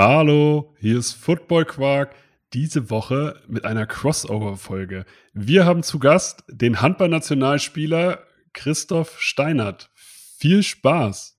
Hallo, hier ist Football Quark. Diese Woche mit einer Crossover-Folge. Wir haben zu Gast den Handballnationalspieler Christoph Steinert. Viel Spaß!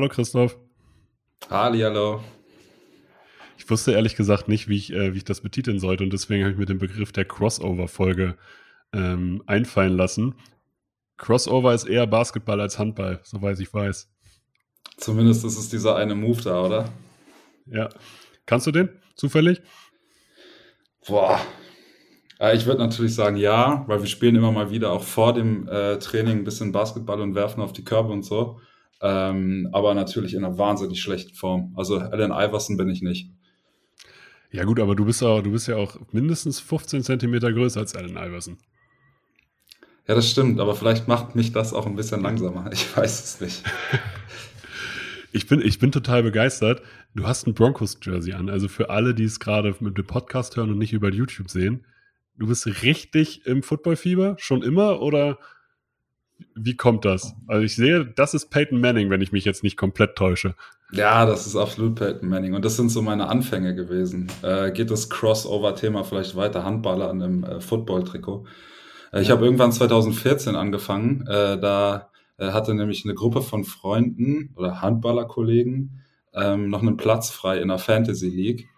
Hallo Christoph. Hallihallo. Ich wusste ehrlich gesagt nicht, wie ich, äh, wie ich das betiteln sollte und deswegen habe ich mir den Begriff der Crossover-Folge ähm, einfallen lassen. Crossover ist eher Basketball als Handball, soweit ich weiß. Zumindest ist es dieser eine Move da, oder? Ja. Kannst du den zufällig? Boah. Äh, ich würde natürlich sagen ja, weil wir spielen immer mal wieder auch vor dem äh, Training ein bisschen Basketball und werfen auf die Körbe und so. Ähm, aber natürlich in einer wahnsinnig schlechten Form. Also Allen Iverson bin ich nicht. Ja gut, aber du bist, auch, du bist ja auch mindestens 15 Zentimeter größer als Allen Iverson. Ja, das stimmt, aber vielleicht macht mich das auch ein bisschen langsamer. Ich weiß es nicht. Ich bin, ich bin total begeistert. Du hast ein Broncos-Jersey an. Also für alle, die es gerade mit dem Podcast hören und nicht über YouTube sehen. Du bist richtig im Footballfieber, schon immer oder wie kommt das? Also ich sehe, das ist Peyton Manning, wenn ich mich jetzt nicht komplett täusche. Ja, das ist absolut Peyton Manning. Und das sind so meine Anfänge gewesen. Äh, geht das Crossover-Thema vielleicht weiter? Handballer an einem äh, Football-Trikot. Äh, ich Ja. habe irgendwann 2014 angefangen. Äh, da äh, hatte nämlich eine Gruppe von Freunden oder Handballerkollegen ähm, noch einen Platz frei in der Fantasy League.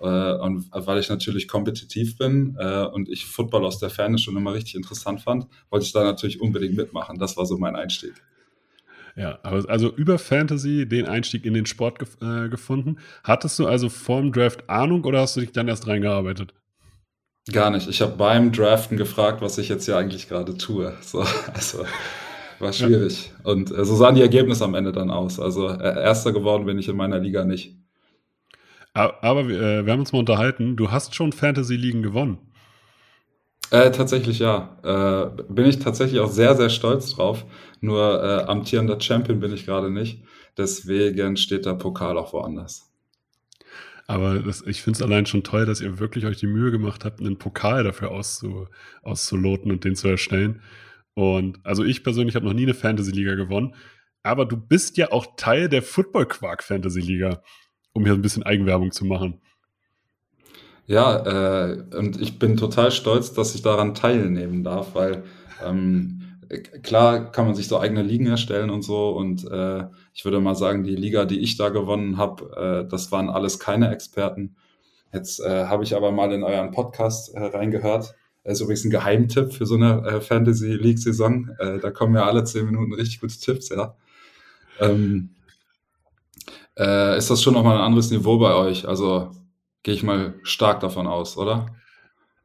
Äh, und weil ich natürlich kompetitiv bin äh, und ich Football aus der Ferne schon immer richtig interessant fand, wollte ich da natürlich unbedingt mitmachen. Das war so mein Einstieg. Ja, aber also über Fantasy den Einstieg in den Sport gef äh, gefunden. Hattest du also vorm Draft Ahnung oder hast du dich dann erst reingearbeitet? Gar nicht. Ich habe beim Draften gefragt, was ich jetzt hier eigentlich gerade tue. So, also war schwierig. Und äh, so sahen die Ergebnisse am Ende dann aus. Also äh, erster geworden bin ich in meiner Liga nicht. Aber wir, äh, wir haben uns mal unterhalten. Du hast schon Fantasy-Ligen gewonnen. Äh, tatsächlich ja. Äh, bin ich tatsächlich auch sehr, sehr stolz drauf. Nur äh, amtierender Champion bin ich gerade nicht. Deswegen steht der Pokal auch woanders. Aber das, ich finde es allein schon toll, dass ihr wirklich euch die Mühe gemacht habt, einen Pokal dafür auszu, auszuloten und den zu erstellen. Und also ich persönlich habe noch nie eine Fantasy-Liga gewonnen. Aber du bist ja auch Teil der Football-Quark-Fantasy-Liga, um hier ein bisschen Eigenwerbung zu machen. Ja, äh, und ich bin total stolz, dass ich daran teilnehmen darf, weil ähm, äh, klar kann man sich so eigene Ligen erstellen und so. Und äh, ich würde mal sagen, die Liga, die ich da gewonnen habe, äh, das waren alles keine Experten. Jetzt äh, habe ich aber mal in euren Podcast äh, reingehört. Das ist übrigens ein Geheimtipp für so eine äh, Fantasy League-Saison. Äh, da kommen ja alle zehn Minuten richtig gute Tipps, ja. Ähm, äh, ist das schon nochmal ein anderes Niveau bei euch? Also gehe ich mal stark davon aus, oder?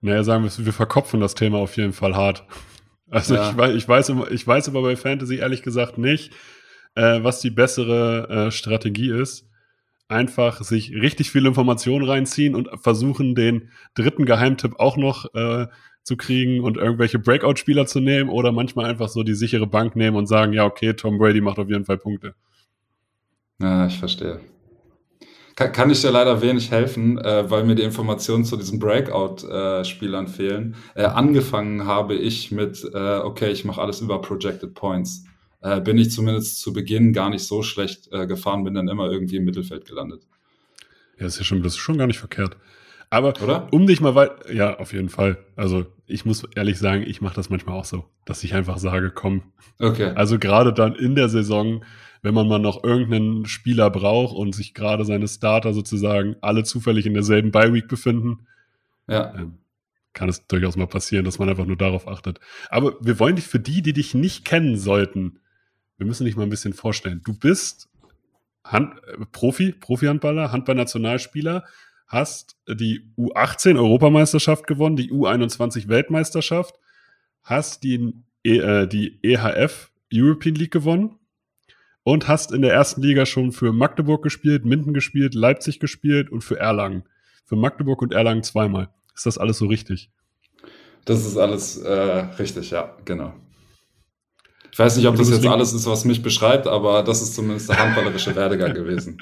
Naja, sagen wir, wir verkopfen das Thema auf jeden Fall hart. Also Ja. ich, weiß, ich, weiß, ich weiß aber bei Fantasy ehrlich gesagt nicht, äh, was die bessere äh, Strategie ist. Einfach sich richtig viel Informationen reinziehen und versuchen, den dritten Geheimtipp auch noch äh, zu kriegen und irgendwelche Breakout-Spieler zu nehmen oder manchmal einfach so die sichere Bank nehmen und sagen, ja, okay, Tom Brady macht auf jeden Fall Punkte. Ja, ich verstehe. Kann, kann ich dir leider wenig helfen, äh, weil mir die Informationen zu diesen Breakout-Spielern fehlen. Äh, angefangen habe ich mit, äh, okay, ich mache alles über Projected Points. Äh, bin ich zumindest zu Beginn gar nicht so schlecht äh, gefahren, bin dann immer irgendwie im Mittelfeld gelandet. Ja, das ist ja schon, das ist schon gar nicht verkehrt. Aber Oder? um dich mal weit, ja, auf jeden Fall. Also ich muss ehrlich sagen, ich mache das manchmal auch so, dass ich einfach sage, komm, Okay. Also gerade dann in der Saison, wenn man mal noch irgendeinen Spieler braucht und sich gerade seine Starter sozusagen alle zufällig in derselben Bye-Week befinden, Ja. ähm, kann es durchaus mal passieren, dass man einfach nur darauf achtet. Aber wir wollen dich für die, die dich nicht kennen sollten, wir müssen dich mal ein bisschen vorstellen. Du bist Hand, äh, Profi, Profi-Handballer, Handball-Nationalspieler, hast die U18-Europameisterschaft gewonnen, die U21-Weltmeisterschaft, hast die, äh, die EHF European League gewonnen und hast in der ersten Liga schon für Magdeburg gespielt, Minden gespielt, Leipzig gespielt und für Erlangen. Für Magdeburg und Erlangen zweimal. Ist das alles so richtig? Das ist alles äh, richtig, ja, genau. Ich weiß nicht, ob das jetzt alles ist, was mich beschreibt, aber das ist zumindest der handballerische Werdegang gewesen.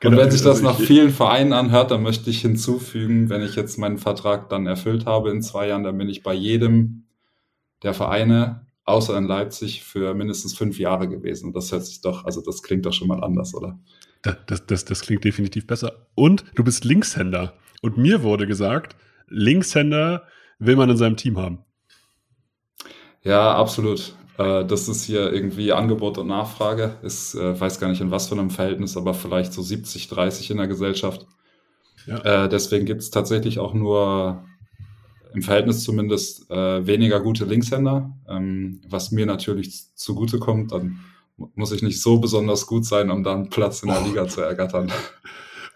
Genau, Und wenn sich das also nach vielen Vereinen anhört, dann möchte ich hinzufügen, wenn ich jetzt meinen Vertrag dann erfüllt habe in zwei Jahren, dann bin ich bei jedem der Vereine, außer in Leipzig, für mindestens fünf Jahre gewesen. Und das hört sich doch, also das klingt doch schon mal anders, oder? Das, das, das, das klingt definitiv besser. Und du bist Linkshänder. Und mir wurde gesagt, Linkshänder will man in seinem Team haben. Ja, absolut. Äh, das ist hier irgendwie Angebot und Nachfrage. Ich äh, weiß gar nicht in was für einem Verhältnis, aber vielleicht so 70, 30 in der Gesellschaft. Ja. Äh, deswegen gibt es tatsächlich auch nur im Verhältnis zumindest weniger gute Linkshänder, ähm, was mir natürlich zugutekommt. Dann muss ich nicht so besonders gut sein, um dann Platz in der oh. Liga zu ergattern.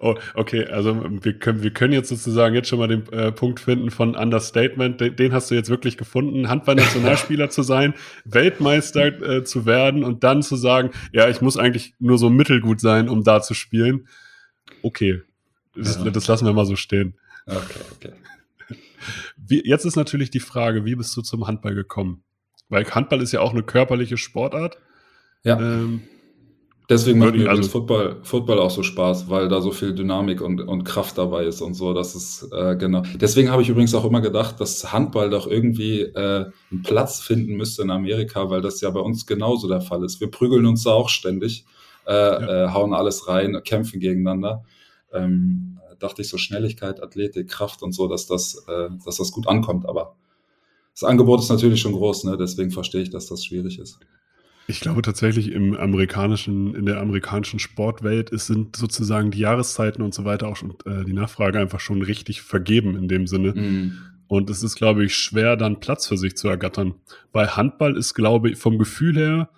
Oh, okay, also wir können, wir können jetzt sozusagen jetzt schon mal den äh, Punkt finden von Understatement. Den, den, hast du jetzt wirklich gefunden, Handball-Nationalspieler zu sein, Weltmeister äh, zu werden und dann zu sagen, ja, ich muss eigentlich nur so mittelgut sein, um da zu spielen. Okay, das, ja. das lassen wir mal so stehen. Okay, okay. Wie, jetzt ist natürlich die Frage, wie bist du zum Handball gekommen? Weil Handball ist ja auch eine körperliche Sportart. Ja. Ähm, Deswegen macht mir also Football, Football auch so Spaß, weil da so viel Dynamik und, und Kraft dabei ist und so. Das ist äh, genau. Deswegen habe ich übrigens auch immer gedacht, dass Handball doch irgendwie äh, einen Platz finden müsste in Amerika, weil das ja bei uns genauso der Fall ist. Wir prügeln uns da auch ständig, äh, ja. äh, hauen alles rein, kämpfen gegeneinander. Ähm, dachte ich so Schnelligkeit, Athletik, Kraft und so, dass das, äh, dass das gut ankommt. Aber das Angebot ist natürlich schon groß, ne? Deswegen verstehe ich, dass das schwierig ist. Ich glaube tatsächlich im amerikanischen, in der amerikanischen Sportwelt ist, sind sozusagen die Jahreszeiten und so weiter auch schon äh, die Nachfrage einfach schon richtig vergeben in dem Sinne. Mm. Und es ist, glaube ich, schwer, dann Platz für sich zu ergattern. Bei Handball ist, glaube ich, vom Gefühl her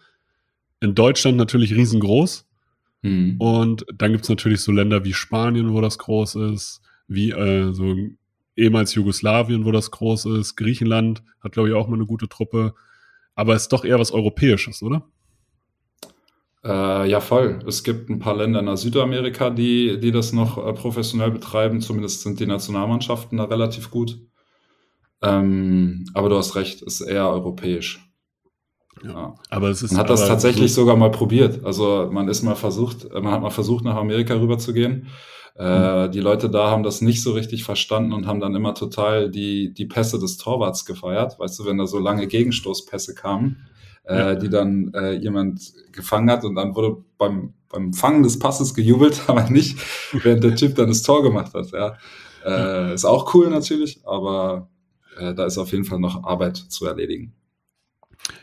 in Deutschland natürlich riesengroß. Mm. Und dann gibt es natürlich so Länder wie Spanien, wo das groß ist, wie äh, so ehemals Jugoslawien, wo das groß ist. Griechenland hat, glaube ich, auch mal eine gute Truppe aber ist doch eher was Europäisches, oder? Äh, ja, voll. Es gibt ein paar Länder in Südamerika, die, die das noch äh, professionell betreiben. Zumindest sind die Nationalmannschaften da relativ gut. Ähm, aber du hast recht, ist eher europäisch. Ja, ja. Aber es ist. Man hat das tatsächlich so sogar mal probiert. Also man ist mal versucht, man hat mal versucht, nach Amerika rüber zu gehen. Äh, die Leute da haben das nicht so richtig verstanden und haben dann immer total die, die Pässe des Torwarts gefeiert. Weißt du, wenn da so lange Gegenstoßpässe kamen, äh, ja. die dann äh, jemand gefangen hat und dann wurde beim, beim Fangen des Passes gejubelt, aber nicht, während der Typ dann das Tor gemacht hat. Ja. Äh, ist auch cool natürlich, aber äh, da ist auf jeden Fall noch Arbeit zu erledigen.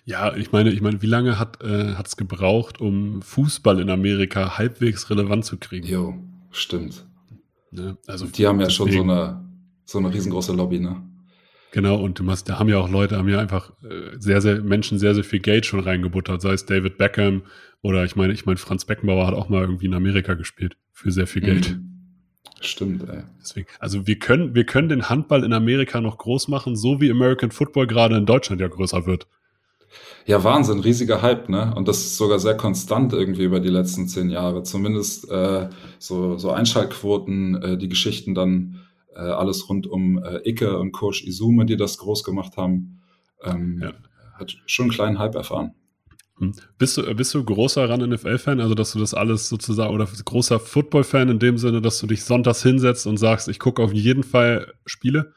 Ja, ich meine, ich meine, wie lange hat äh, es gebraucht, um Fußball in Amerika halbwegs relevant zu kriegen? Jo, Stimmt. Ne? Also die haben ja schon so eine, so eine riesengroße Lobby, ne? Genau, und du hast, da haben ja auch Leute, haben ja einfach äh, sehr, sehr, Menschen sehr, sehr viel Geld schon reingebuttert, sei es David Beckham oder ich meine, ich meine, Franz Beckenbauer hat auch mal irgendwie in Amerika gespielt für sehr viel Geld. Mhm. Stimmt, ey. Deswegen, also wir können, wir können den Handball in Amerika noch groß machen, so wie American Football gerade in Deutschland ja größer wird. Ja, Wahnsinn, riesiger Hype, ne? Und das ist sogar sehr konstant irgendwie über die letzten zehn Jahre. Zumindest äh, so, so Einschaltquoten, äh, die Geschichten dann äh, alles rund um äh, Icke und Coach Izume, die das groß gemacht haben, ähm, ja. hat schon einen kleinen Hype erfahren. Hm. Bist du, bist du großer Run-NFL-Fan, also dass du das alles sozusagen, oder großer Football-Fan in dem Sinne, dass du dich sonntags hinsetzt und sagst, ich gucke auf jeden Fall Spiele?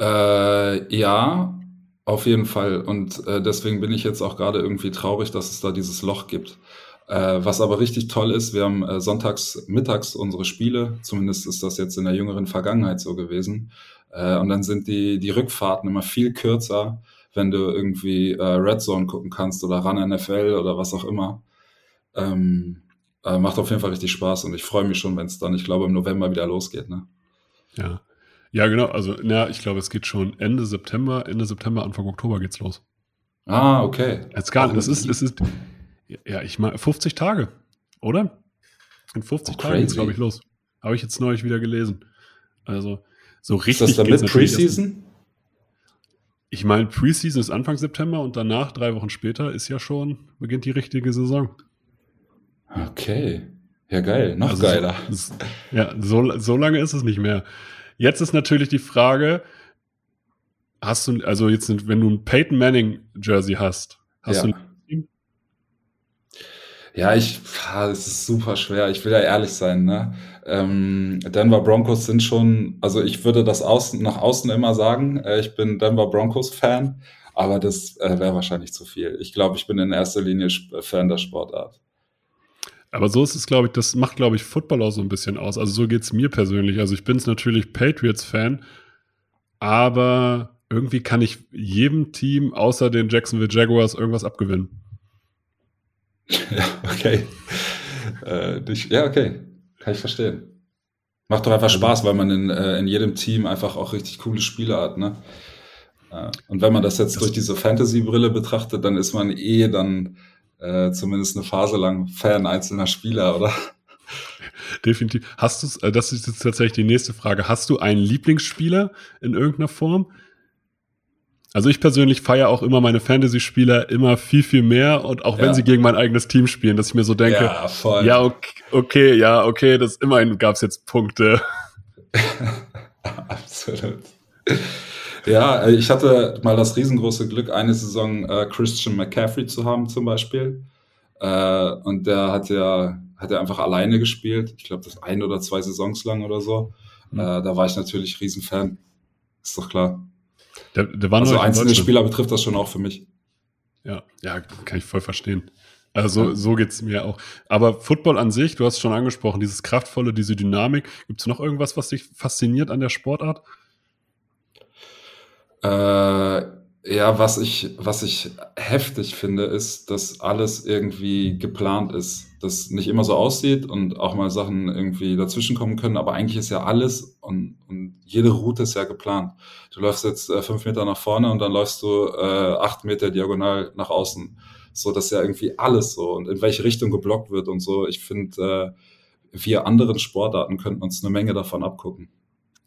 Äh, ja, auf jeden Fall. Und äh, deswegen bin ich jetzt auch gerade irgendwie traurig, dass es da dieses Loch gibt. Äh, was aber richtig toll ist, wir haben äh, sonntags mittags unsere Spiele, zumindest ist das jetzt in der jüngeren Vergangenheit so gewesen. Äh, und dann sind die, die Rückfahrten immer viel kürzer, wenn du irgendwie äh, Red Zone gucken kannst oder Run NFL oder was auch immer. Ähm, äh, macht auf jeden Fall richtig Spaß und ich freue mich schon, wenn es dann, ich glaube, im November wieder losgeht. Ne? Ja. Ja, genau. Also, na, ich glaube, es geht schon Ende September, Ende September, Anfang Oktober geht's los. Ah, okay. Jetzt gar nicht. Das ist, es ist, ja, ich meine, 50 Tage, oder? In 50 oh, Tagen geht's, glaube ich, los. Habe ich jetzt neulich wieder gelesen. Also, so richtig. Ist das dann mit Preseason? Ich meine, Preseason ist Anfang September und danach, drei Wochen später, ist ja schon, beginnt die richtige Saison. Okay. Ja, geil. Noch also geiler. So, ja, so, so lange ist es nicht mehr. Jetzt ist natürlich die Frage, hast du, also jetzt, wenn du ein Peyton Manning Jersey hast, hast Ja. du ein Ja, ich, es ist super schwer. Ich will ja ehrlich sein, ne? Ähm, Denver Broncos sind schon, also ich würde das außen, nach außen immer sagen, äh, ich bin Denver Broncos Fan, aber das äh, wäre wahrscheinlich zu viel. Ich glaube, ich bin in erster Linie Fan der Sportart. Aber so ist es, glaube ich, das macht, glaube ich, Football auch so ein bisschen aus. Also so geht's mir persönlich. Also ich bin es natürlich Patriots-Fan, aber irgendwie kann ich jedem Team außer den Jacksonville Jaguars irgendwas abgewinnen. Ja, okay. Äh, dich, ja, okay. Kann ich verstehen. Macht doch einfach Spaß, weil man in, äh, in jedem Team einfach auch richtig coole Spieler hat, ne? Äh, und wenn man das jetzt durch diese Fantasy-Brille betrachtet, dann ist man eh dann äh, zumindest eine Phase lang Fan einzelner Spieler, oder? Definitiv. Hast du äh, das ist jetzt tatsächlich die nächste Frage. Hast du einen Lieblingsspieler in irgendeiner Form? Also ich persönlich feiere auch immer meine Fantasy-Spieler immer viel, viel mehr und auch wenn Ja. sie gegen mein eigenes Team spielen, dass ich mir so denke, ja, voll. ja, okay, okay, ja, okay, das immerhin gab es jetzt Punkte. Absolut. Ja, äh, ich hatte mal das riesengroße Glück, eine Saison äh, Christian McCaffrey zu haben zum Beispiel. Äh, und der hat ja, hat ja einfach alleine gespielt. Ich glaube, das ein oder zwei Saisons lang oder so. Mhm. Äh, da war ich natürlich Riesenfan. Ist doch klar. Der, der war Also einzelne. Spieler betrifft das schon auch für mich. Ja, ja, kann ich voll verstehen. Also so geht's mir auch. Aber Football an sich, du hast es schon angesprochen, dieses kraftvolle, diese Dynamik. Gibt's noch irgendwas, was dich fasziniert an der Sportart? Äh, ja, was ich, was ich heftig finde, ist, dass alles irgendwie geplant ist. Dass nicht immer so aussieht und auch mal Sachen irgendwie dazwischenkommen können, aber eigentlich ist ja alles und, und jede Route ist ja geplant. Du läufst jetzt äh, fünf Meter nach vorne und dann läufst du äh, acht Meter diagonal nach außen. So, das ist ja irgendwie alles so und in welche Richtung geblockt wird und so. Ich finde, äh, wir anderen Sportarten könnten uns eine Menge davon abgucken.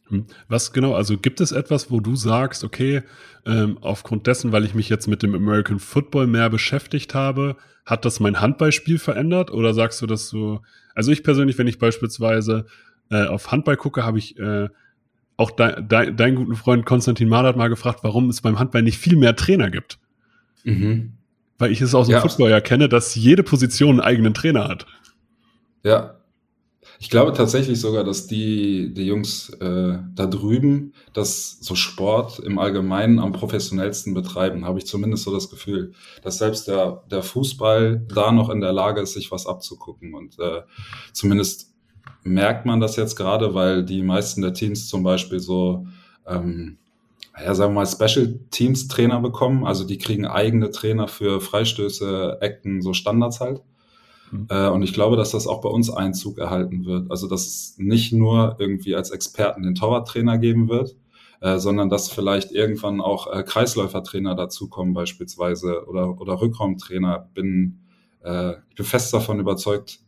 Hm. Was genau, also gibt es etwas, wo du sagst, okay, ähm, aufgrund dessen, weil ich mich jetzt mit dem American Football mehr beschäftigt habe, hat das mein Handballspiel verändert? Oder sagst du, dass du, also ich persönlich, wenn ich beispielsweise äh, auf Handball gucke, habe ich äh, auch de, de, deinen guten Freund Konstantin Mahler hat mal gefragt, warum es beim Handball nicht viel mehr Trainer gibt. Mhm. Weil ich es aus dem Ja. Football ja kenne, dass jede Position einen eigenen Trainer hat. Ja. Ich glaube tatsächlich sogar, dass die, die Jungs äh, da drüben das so Sport im Allgemeinen am professionellsten betreiben, habe ich zumindest so das Gefühl, dass selbst der, der Fußball da noch in der Lage ist, sich was abzugucken. Und äh, zumindest merkt man das jetzt gerade, weil die meisten der Teams zum Beispiel so, ähm, ja, sagen wir mal, Special Teams Trainer bekommen. Also die kriegen eigene Trainer für Freistöße, Ecken, so Standards halt. Mhm. Äh, und ich glaube, dass das auch bei uns Einzug erhalten wird. Also, dass es nicht nur irgendwie als Experten den Torwarttrainer geben wird, äh, sondern dass vielleicht irgendwann auch äh, Kreisläufertrainer dazukommen beispielsweise oder, oder Rückraumtrainer. Bin, ich bin fest davon überzeugt,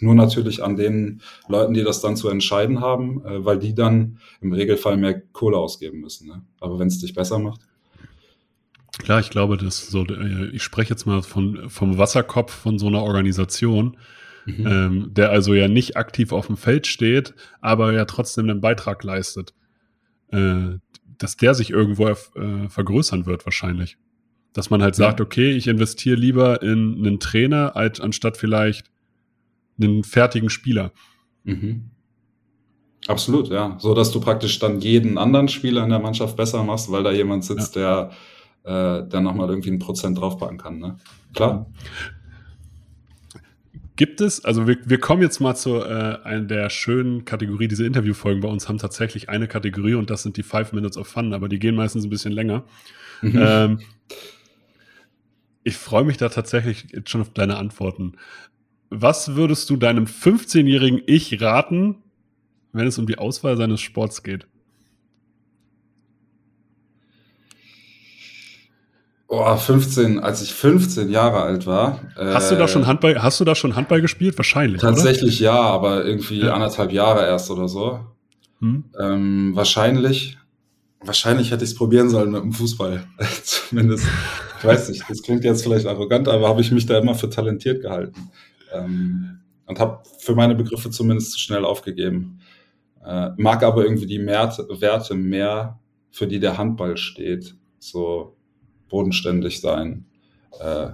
nur natürlich an den Leuten, die das dann zu entscheiden haben, weil die dann im Regelfall mehr Kohle ausgeben müssen. Ne? Aber wenn es dich besser macht. Klar, ich glaube, das so, äh, ich spreche jetzt mal von, vom Wasserkopf von so einer Organisation, Mhm. ähm, der also ja nicht aktiv auf dem Feld steht, aber ja trotzdem einen Beitrag leistet, äh, dass der sich irgendwo äh, vergrößern wird wahrscheinlich. Dass man halt Ja. sagt, okay, ich investiere lieber in einen Trainer, als anstatt vielleicht einen fertigen Spieler. Mhm. Absolut, ja. So dass du praktisch dann jeden anderen Spieler in der Mannschaft besser machst, weil da jemand sitzt, der, äh, der nochmal irgendwie ein Prozent draufpacken kann. Ne? Klar. Gibt es, also wir, wir kommen jetzt mal zu äh, einer der schönen Kategorie, diese Interviewfolgen bei uns haben tatsächlich eine Kategorie und das sind die Five Minutes of Fun, aber die gehen meistens ein bisschen länger. Mhm. Ähm, ich freue mich da tatsächlich jetzt schon auf deine Antworten. Was würdest du deinem 15-jährigen Ich raten, wenn es um die Auswahl seines Sports geht? Oh, 15, als ich 15 Jahre alt war. Hast du da äh, schon Handball, hast du da schon Handball gespielt? Wahrscheinlich. Tatsächlich ja, aber irgendwie Ja. anderthalb Jahre erst oder so. Oder? Hm? Ähm, wahrscheinlich, wahrscheinlich hätte ich es probieren sollen mit dem Fußball. Zumindest, ich weiß nicht, das klingt jetzt vielleicht arrogant, aber habe ich mich da immer für talentiert gehalten. Ähm, und habe für meine Begriffe zumindest zu schnell aufgegeben. Äh, mag aber irgendwie die Werte mehr für die der Handball steht. So bodenständig sein. Äh,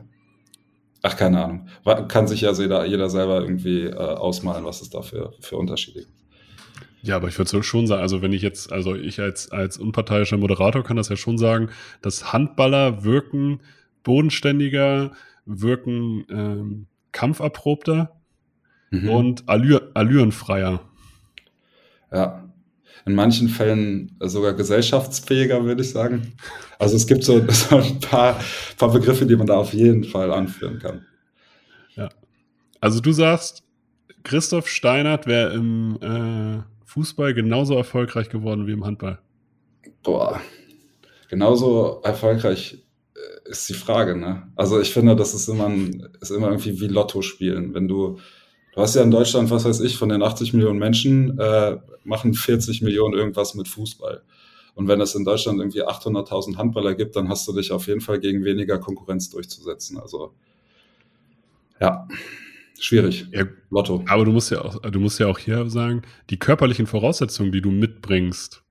ach, keine Ahnung. Kann sich ja jeder, jeder selber irgendwie äh, ausmalen, was es da für, für Unterschiede gibt. Ja, aber ich würde schon sagen, also wenn ich jetzt, also ich als, als unparteiischer Moderator kann das ja schon sagen, dass Handballer wirken bodenständiger, wirken ähm, kampferprobter mhm. und allür, allürenfreier. Ja, in manchen Fällen sogar gesellschaftsfähiger, würde ich sagen. Also es gibt so, so ein paar, paar Begriffe, die man da auf jeden Fall anführen kann. Ja. Also du sagst, Christoph Steinert wäre im äh, Fußball genauso erfolgreich geworden wie im Handball. Boah, genauso erfolgreich äh, ist die Frage, ne? Also ich finde, das ist immer, ein, ist immer irgendwie wie Lotto spielen. Wenn du Du hast ja in Deutschland, was weiß ich, von den 80 Millionen Menschen äh, machen 40 Millionen irgendwas mit Fußball. Und wenn es in Deutschland irgendwie 800.000 Handballer gibt, dann hast du dich auf jeden Fall gegen weniger Konkurrenz durchzusetzen. Also ja, schwierig. Ja, Lotto. Aber du musst ja auch, du musst ja auch hier sagen, die körperlichen Voraussetzungen, die du mitbringst,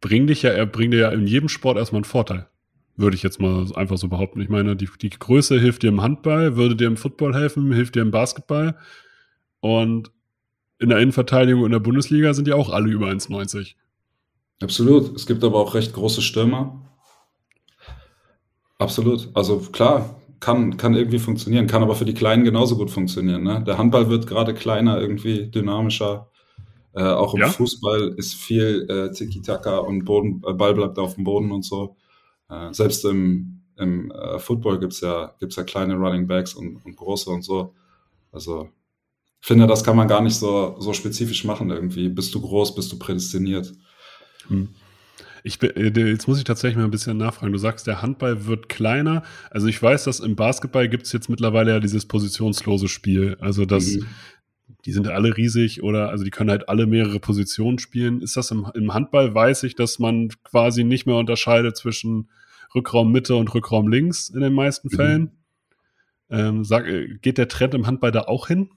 bringen dich ja, bringen dir ja in jedem Sport erstmal einen Vorteil. Würde ich jetzt mal einfach so behaupten. Ich meine, die, die Größe hilft dir im Handball, würde dir im Football helfen, hilft dir im Basketball. Und in der Innenverteidigung in der Bundesliga sind ja auch alle über 1,90. Absolut. Es gibt aber auch recht große Stürmer. Absolut. Also klar, kann, kann irgendwie funktionieren, kann aber für die Kleinen genauso gut funktionieren. Ne? Der Handball wird gerade kleiner, irgendwie dynamischer. Äh, auch im ja? Fußball ist viel äh, Tiki-Taka und Boden, äh, Ball bleibt auf dem Boden und so. Äh, selbst im, im äh, Football gibt's ja, gibt's ja kleine Running Backs und, und große und so. Also finde, das kann man gar nicht so, so spezifisch machen irgendwie. Bist du groß, bist du prädestiniert. Hm. Ich, äh, jetzt muss ich tatsächlich mal ein bisschen nachfragen. Du sagst, der Handball wird kleiner. Also ich weiß, dass im Basketball gibt es jetzt mittlerweile ja dieses positionslose Spiel. Also das, mhm. die sind alle riesig oder also die können halt alle mehrere Positionen spielen. Ist das im, im Handball, weiß ich, dass man quasi nicht mehr unterscheidet zwischen Rückraum Mitte und Rückraum links in den meisten mhm. Fällen. Ähm, sag, äh, geht der Trend im Handball da auch hin?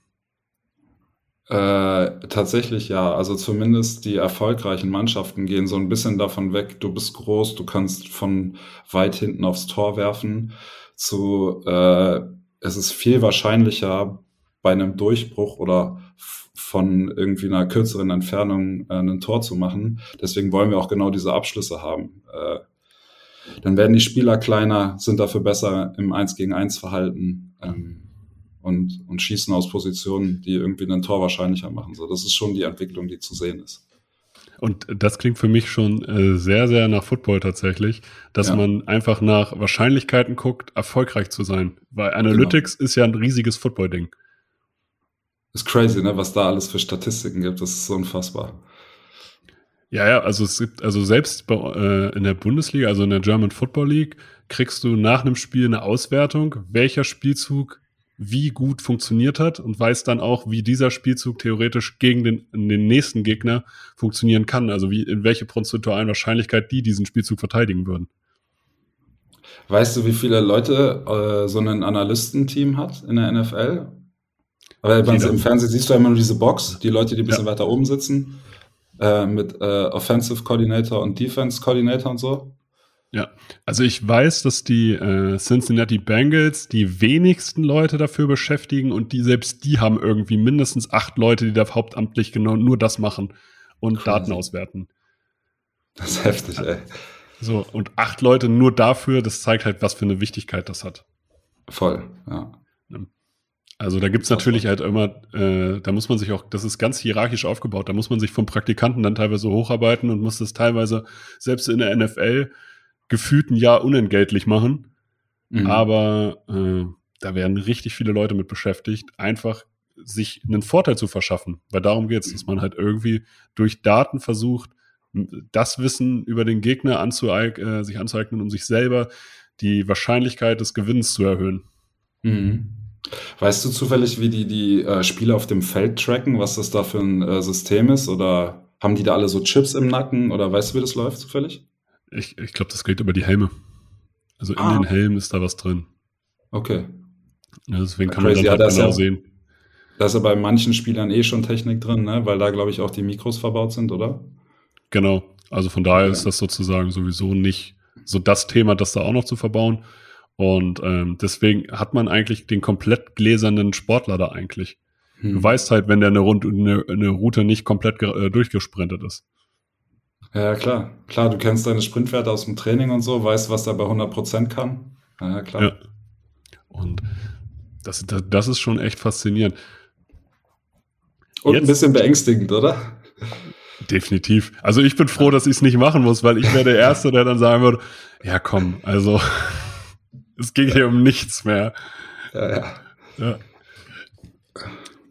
Äh, tatsächlich ja. Also zumindest die erfolgreichen Mannschaften gehen so ein bisschen davon weg, du bist groß, du kannst von weit hinten aufs Tor werfen, zu äh, es ist viel wahrscheinlicher bei einem Durchbruch oder von irgendwie einer kürzeren Entfernung äh, ein Tor zu machen. Deswegen wollen wir auch genau diese Abschlüsse haben. Äh, dann werden die Spieler kleiner, sind dafür besser im 1 gegen 1 Verhalten ähm, und, und schießen aus Positionen, die irgendwie ein Tor wahrscheinlicher machen. So, das ist schon die Entwicklung, die zu sehen ist. Und das klingt für mich schon äh, sehr, sehr nach Football tatsächlich, dass ja. man einfach nach Wahrscheinlichkeiten guckt, erfolgreich zu sein. Weil Analytics genau. ist ja ein riesiges Football-Ding. Ist crazy, ne, was da alles für Statistiken gibt. Das ist so unfassbar. Ja, ja, also es gibt, also selbst bei, äh, in der Bundesliga, also in der German Football League, kriegst du nach einem Spiel eine Auswertung, welcher Spielzug wie gut funktioniert hat und weißt dann auch, wie dieser Spielzug theoretisch gegen den, den nächsten Gegner funktionieren kann. Also wie, in welche prozentualen Wahrscheinlichkeit die diesen Spielzug verteidigen würden. Weißt du, wie viele Leute äh, so ein Analystenteam hat in der NFL? Weil im Fernsehen siehst du ja immer nur diese Box, die Leute, die ein bisschen ja. weiter oben sitzen. Äh, mit äh, Offensive Coordinator und Defense Coordinator und so. Ja, also ich weiß, dass die äh, Cincinnati Bengals die wenigsten Leute dafür beschäftigen und die selbst die haben irgendwie mindestens acht Leute, die da hauptamtlich genau nur das machen und Crazy. Daten auswerten. Das ist heftig, ey. So, und acht Leute nur dafür, das zeigt halt, was für eine Wichtigkeit das hat. Voll, ja. Also da gibt's natürlich halt immer, äh, da muss man sich auch, das ist ganz hierarchisch aufgebaut, da muss man sich vom Praktikanten dann teilweise hocharbeiten und muss das teilweise selbst in der NFL gefühlt ein Jahr unentgeltlich machen. Mhm. Aber äh, da werden richtig viele Leute mit beschäftigt, einfach sich einen Vorteil zu verschaffen. Weil darum geht's, dass man halt irgendwie durch Daten versucht, das Wissen über den Gegner anzueig äh, sich anzueignen, um sich selber die Wahrscheinlichkeit des Gewinns zu erhöhen. Mhm. Weißt du zufällig, wie die die äh, Spieler auf dem Feld tracken, was das da für ein äh, System ist? Oder haben die da alle so Chips im Nacken? Oder weißt du, wie das läuft zufällig? Ich, ich glaube, das geht über die Helme. Also in ah. den Helmen ist da was drin. Okay. Ja, deswegen kann Crazy. man dann halt ja, genau ja, sehen. Da ist ja bei manchen Spielern eh schon Technik drin, ne? weil da, glaube ich, auch die Mikros verbaut sind, oder? Genau. Also von daher Okay. ist das sozusagen sowieso nicht so das Thema, das da auch noch zu verbauen. Und ähm, deswegen hat man eigentlich den komplett gläsernen Sportler da eigentlich. Hm. Du weißt halt, wenn der eine, Rund eine, eine Route nicht komplett äh, durchgesprintet ist. Ja, klar. Klar, du kennst deine Sprintwerte aus dem Training und so, weißt, was er bei 100% kann. Ja, klar. Ja. Und das, das, das ist schon echt faszinierend. Und Jetzt- ein bisschen beängstigend, oder? Definitiv. Also ich bin froh, dass ich es nicht machen muss, weil ich wäre der Erste, der dann sagen würde, ja komm, also es ging hier um nichts mehr. Ja, ja. Ja.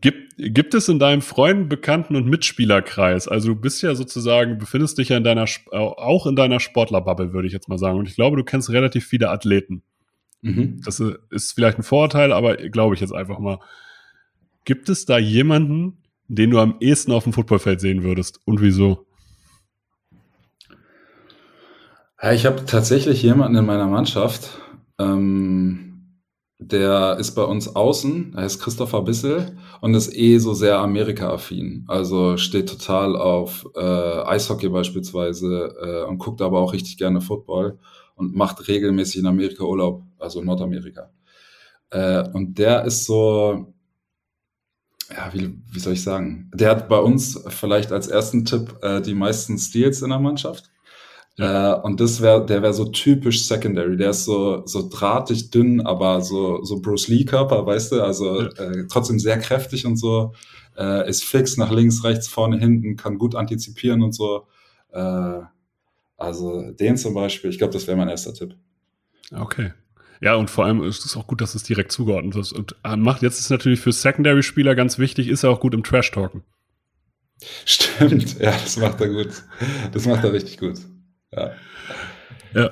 Gibt, gibt es in deinem Freunden, Bekannten und Mitspielerkreis, also du bist ja sozusagen, befindest dich ja in deiner, auch in deiner Sportlerbubble, würde ich jetzt mal sagen. Und ich glaube, du kennst relativ viele Athleten. Mhm. Das ist vielleicht ein Vorurteil, aber glaube ich jetzt einfach mal. Gibt es da jemanden, den du am ehesten auf dem Footballfeld sehen würdest? Und wieso? Ja, ich habe tatsächlich jemanden in meiner Mannschaft, ähm, der ist bei uns außen, er heißt Christopher Bissel und ist eh so sehr Amerika-affin. Also steht total auf äh, Eishockey beispielsweise äh, und guckt aber auch richtig gerne Football und macht regelmäßig in Amerika Urlaub, also Nordamerika. Äh, und der ist so, ja, wie, wie soll ich sagen? Der hat bei uns vielleicht als ersten Tipp äh, die meisten Steals in der Mannschaft. Äh, und das wäre, der wäre so typisch Secondary. Der ist so, so drahtig dünn, aber so, so Bruce Lee-Körper, weißt du? Also äh, trotzdem sehr kräftig und so. Äh, ist fix nach links, rechts, vorne, hinten, kann gut antizipieren und so. Äh, also den zum Beispiel, ich glaube, das wäre mein erster Tipp. Okay. Ja, und vor allem ist es auch gut, dass es direkt zugeordnet ist. Und äh, macht jetzt ist natürlich für Secondary-Spieler ganz wichtig, ist er auch gut im Trash-Talken. Stimmt, ja, das macht er gut. Das macht er richtig gut. Ja. Ja.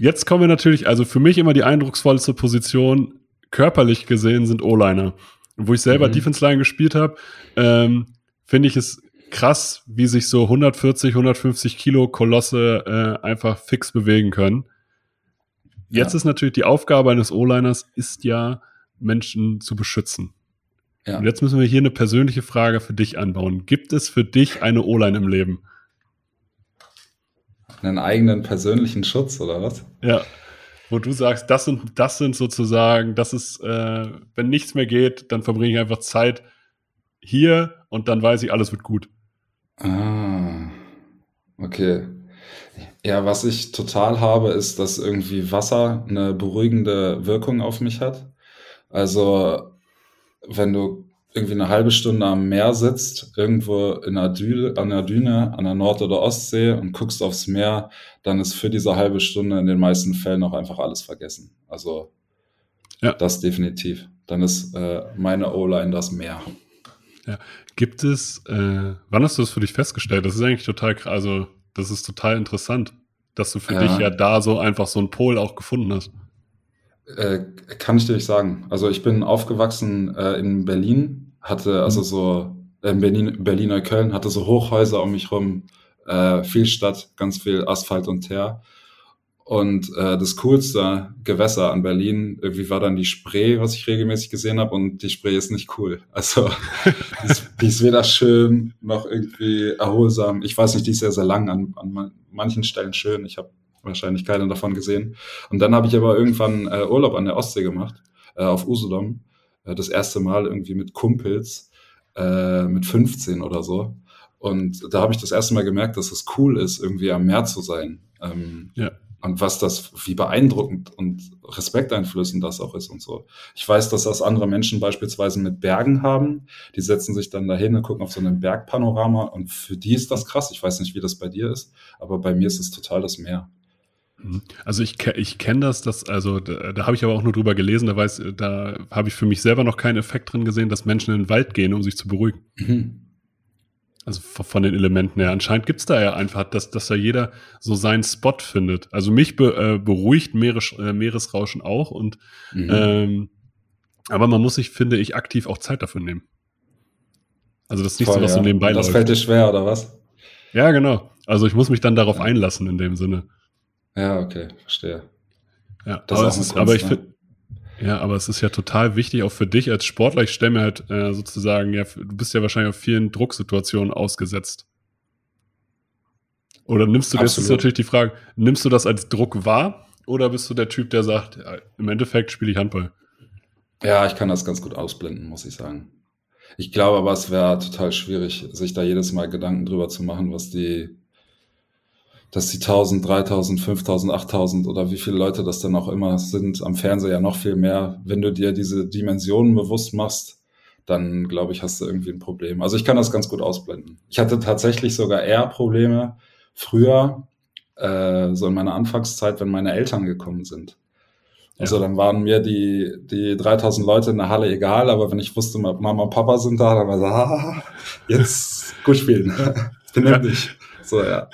Jetzt kommen wir natürlich, also für mich immer die eindrucksvollste Position, körperlich gesehen, sind O-Liner. Wo ich selber Mhm. Defense Line gespielt habe, ähm, finde ich es krass, wie sich so 140, 150 Kilo Kolosse äh, einfach fix bewegen können. Jetzt Ja. ist natürlich die Aufgabe eines O-Liners, ist ja, Menschen zu beschützen. Ja. Und jetzt müssen wir hier eine persönliche Frage für dich anbauen. Gibt es für dich eine O-Line im Leben? Einen eigenen persönlichen Schutz oder was? Ja. Wo du sagst, das sind, das sind sozusagen, das ist, äh, wenn nichts mehr geht, dann verbringe ich einfach Zeit hier und dann weiß ich, alles wird gut. Ah, okay. Ja, was ich total habe, ist, dass irgendwie Wasser eine beruhigende Wirkung auf mich hat. Also, wenn du irgendwie eine halbe Stunde am Meer sitzt, irgendwo in einer Düne, an der Düne, an der Nord- oder Ostsee und guckst aufs Meer, dann ist für diese halbe Stunde in den meisten Fällen auch einfach alles vergessen. Also, Ja. das definitiv. Dann ist äh, meine O-Line das Meer. Gibt es, äh, wann hast du das für dich festgestellt? Das ist eigentlich total, also, das ist total interessant, dass du für Ja. dich ja da so einfach so einen Pol auch gefunden hast. Äh, kann ich dir nicht sagen. Also ich bin aufgewachsen äh, in Berlin, hatte also so äh, in Berlin, Berlin Neukölln, hatte so Hochhäuser um mich rum, äh, viel Stadt, ganz viel Asphalt und Teer. Und äh, das coolste Gewässer an Berlin irgendwie war dann die Spree, was ich regelmäßig gesehen habe. Und die Spree ist nicht cool. Also die ist, die ist weder schön noch irgendwie erholsam. Ich weiß nicht, die ist sehr, sehr lang an, an man- manchen Stellen schön. Ich habe wahrscheinlich keine davon gesehen. Und dann habe ich aber irgendwann äh, Urlaub an der Ostsee gemacht, äh, auf Usedom. Äh, das erste Mal irgendwie mit Kumpels, äh, mit 15 oder so. Und da habe ich das erste Mal gemerkt, dass es cool ist, irgendwie am Meer zu sein. Ähm, Ja. Und was das, wie beeindruckend und respekteinflößend das auch ist und so. Ich weiß, dass das andere Menschen beispielsweise mit Bergen haben. Die setzen sich dann dahin und gucken auf so ein Bergpanorama. Und für die ist das krass. Ich weiß nicht, wie das bei dir ist, aber bei mir ist es total das Meer. Mhm. Also ich, ich kenne das, das, also da, da habe ich aber auch nur drüber gelesen, da weiß, da habe ich für mich selber noch keinen Effekt drin gesehen, dass Menschen in den Wald gehen, um sich zu beruhigen. Mhm. Also von den Elementen her. Anscheinend gibt's da ja einfach, dass, dass da jeder so seinen Spot findet. Also mich be, äh, beruhigt Meeres, äh, Meeresrauschen auch und Mhm. ähm, aber man muss sich, finde ich, aktiv auch Zeit dafür nehmen. Also das ist nicht so, Voll, was so ja. nebenbei Das läuft. fällt dir schwer, oder was? Ja, genau. Also ich muss mich dann darauf Ja. einlassen in dem Sinne. Ja, okay, verstehe. Ja, Das aber, ist es auch ist, eine aber Kunst, ich ne? finde, ja, aber es ist ja total wichtig, auch für dich als Sportler. Ich stelle mir halt äh, sozusagen, ja, du bist ja wahrscheinlich auf vielen Drucksituationen ausgesetzt. Oder nimmst du, das ist Absolut. natürlich die Frage, nimmst du das als Druck wahr oder bist du der Typ, der sagt, ja, im Endeffekt spiele ich Handball? Ja, ich kann das ganz gut ausblenden, muss ich sagen. Ich glaube aber, es wäre total schwierig, sich da jedes Mal Gedanken drüber zu machen, was die, dass die 1000, 3000, 5000, 8000 oder wie viele Leute das dann auch immer sind, am Fernseher ja noch viel mehr. Wenn du dir diese Dimensionen bewusst machst, dann glaube ich, hast du irgendwie ein Problem. Also ich kann das ganz gut ausblenden. Ich hatte tatsächlich sogar eher Probleme früher, äh, so in meiner Anfangszeit, wenn meine Eltern gekommen sind. Also Ja. dann waren mir die, die 3000 Leute in der Halle egal, aber wenn ich wusste, Mama und Papa sind da, dann war so, ah, jetzt gut spielen. Benimm dich. So, ja.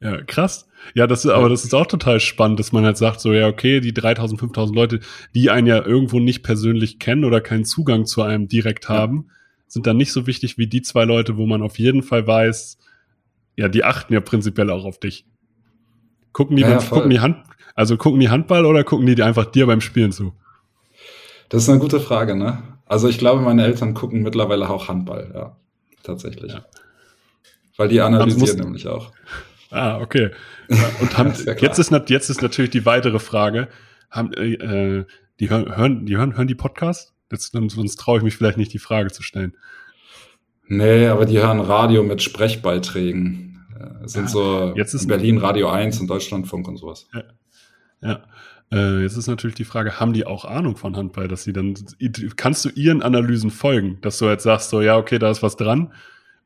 Ja, krass. Ja, das ist, aber das ist auch total spannend, dass man halt sagt, so, ja, okay, die 3000, 5000 Leute, die einen ja irgendwo nicht persönlich kennen oder keinen Zugang zu einem direkt Ja. haben, sind dann nicht so wichtig wie die zwei Leute, wo man auf jeden Fall weiß, ja, die achten ja prinzipiell auch auf dich. Gucken die, Ja, ja, beim- gucken die Hand, also gucken die Handball oder gucken die einfach dir beim Spielen zu? Das ist eine gute Frage, ne? Also ich glaube, meine Eltern gucken mittlerweile auch Handball, ja. Tatsächlich. Ja. Weil die analysieren nämlich auch. Ah, okay. Ja, Und haben, ja jetzt, ist, jetzt ist natürlich die weitere Frage, haben, äh, die hören, hören, die hören, hören die Podcast? Jetzt, sonst traue ich mich vielleicht nicht, die Frage zu stellen. Nee, aber die hören Radio mit Sprechbeiträgen. Äh, sind Ja, so jetzt ist- in Berlin Radio 1 und Deutschlandfunk und sowas. Ja. Äh, jetzt ist natürlich die Frage, haben die auch Ahnung von Handball, dass sie dann, kannst du ihren Analysen folgen, dass du jetzt sagst, so, ja, okay, da ist was dran?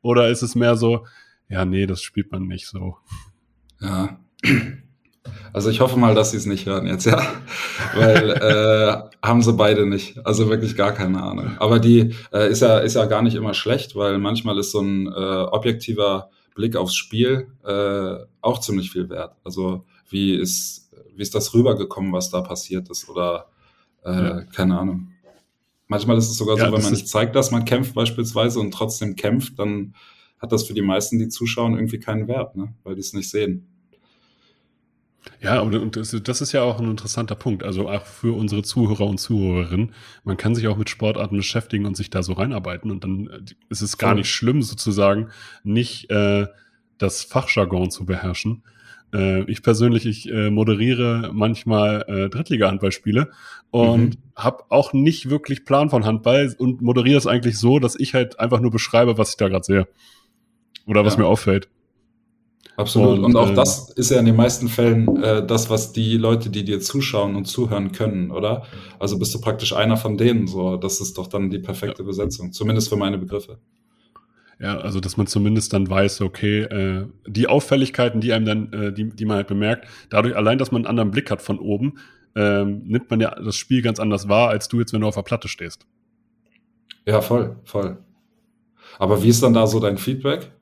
Oder ist es mehr so, ja, nee, das spielt man nicht so. Ja. Also ich hoffe mal, dass sie es nicht hören jetzt, ja. Weil äh, haben sie beide nicht. Also wirklich gar keine Ahnung. Aber die äh, ist ja ist ja gar nicht immer schlecht, weil manchmal ist so ein äh, objektiver Blick aufs Spiel äh, auch ziemlich viel wert. Also wie ist wie ist das rübergekommen, was da passiert ist oder äh, Ja. keine Ahnung. Manchmal ist es sogar Ja, so, wenn man nicht zeigt, dass man kämpft beispielsweise und trotzdem kämpft, dann hat das für die meisten, die zuschauen, irgendwie keinen Wert, ne? weil die es nicht sehen. Ja, und, das, ist ja auch ein interessanter Punkt. Also auch für unsere Zuhörer und Zuhörerinnen. Man kann sich auch mit Sportarten beschäftigen und sich da so reinarbeiten. Und dann äh, ist es gar nicht schlimm, sozusagen, nicht äh, das Fachjargon zu beherrschen. Äh, ich persönlich, ich äh, moderiere manchmal äh, Drittliga-Handballspiele und Mhm. habe auch nicht wirklich Plan von Handball und moderiere es eigentlich so, dass ich halt einfach nur beschreibe, was ich da gerade sehe. Oder was Ja. mir auffällt. Absolut. Und, Und, auch äh, das ist ja in den meisten Fällen äh, das, was die Leute, die dir zuschauen und zuhören können, oder? Also bist du praktisch einer von denen, so. Das ist doch dann die perfekte Besetzung. Zumindest für meine Begriffe. Ja, also dass man zumindest dann weiß, okay, äh, die Auffälligkeiten, die einem dann, äh, die, die man halt bemerkt, dadurch allein, dass man einen anderen Blick hat von oben, ähm, nimmt man ja das Spiel ganz anders wahr, als du jetzt, wenn du auf der Platte stehst. Ja, voll, voll. Aber wie ist dann da so dein Feedback?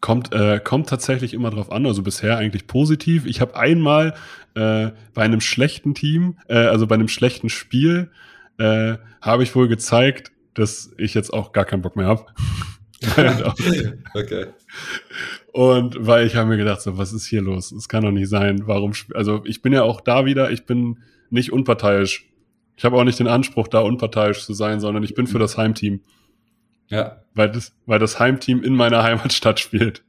Kommt, äh, kommt tatsächlich immer drauf an, also bisher eigentlich positiv. Ich habe einmal äh, bei einem schlechten Team, äh, also bei einem schlechten Spiel, äh, habe ich wohl gezeigt, dass ich jetzt auch gar keinen Bock mehr habe. okay. Und weil ich habe mir gedacht, so, was ist hier los? Es kann doch nicht sein. Warum? Also ich bin ja auch da wieder, ich bin nicht unparteiisch. Ich habe auch nicht den Anspruch, da unparteiisch zu sein, sondern ich bin für das Heimteam, Ja, weil das, weil das Heimteam in meiner Heimatstadt spielt.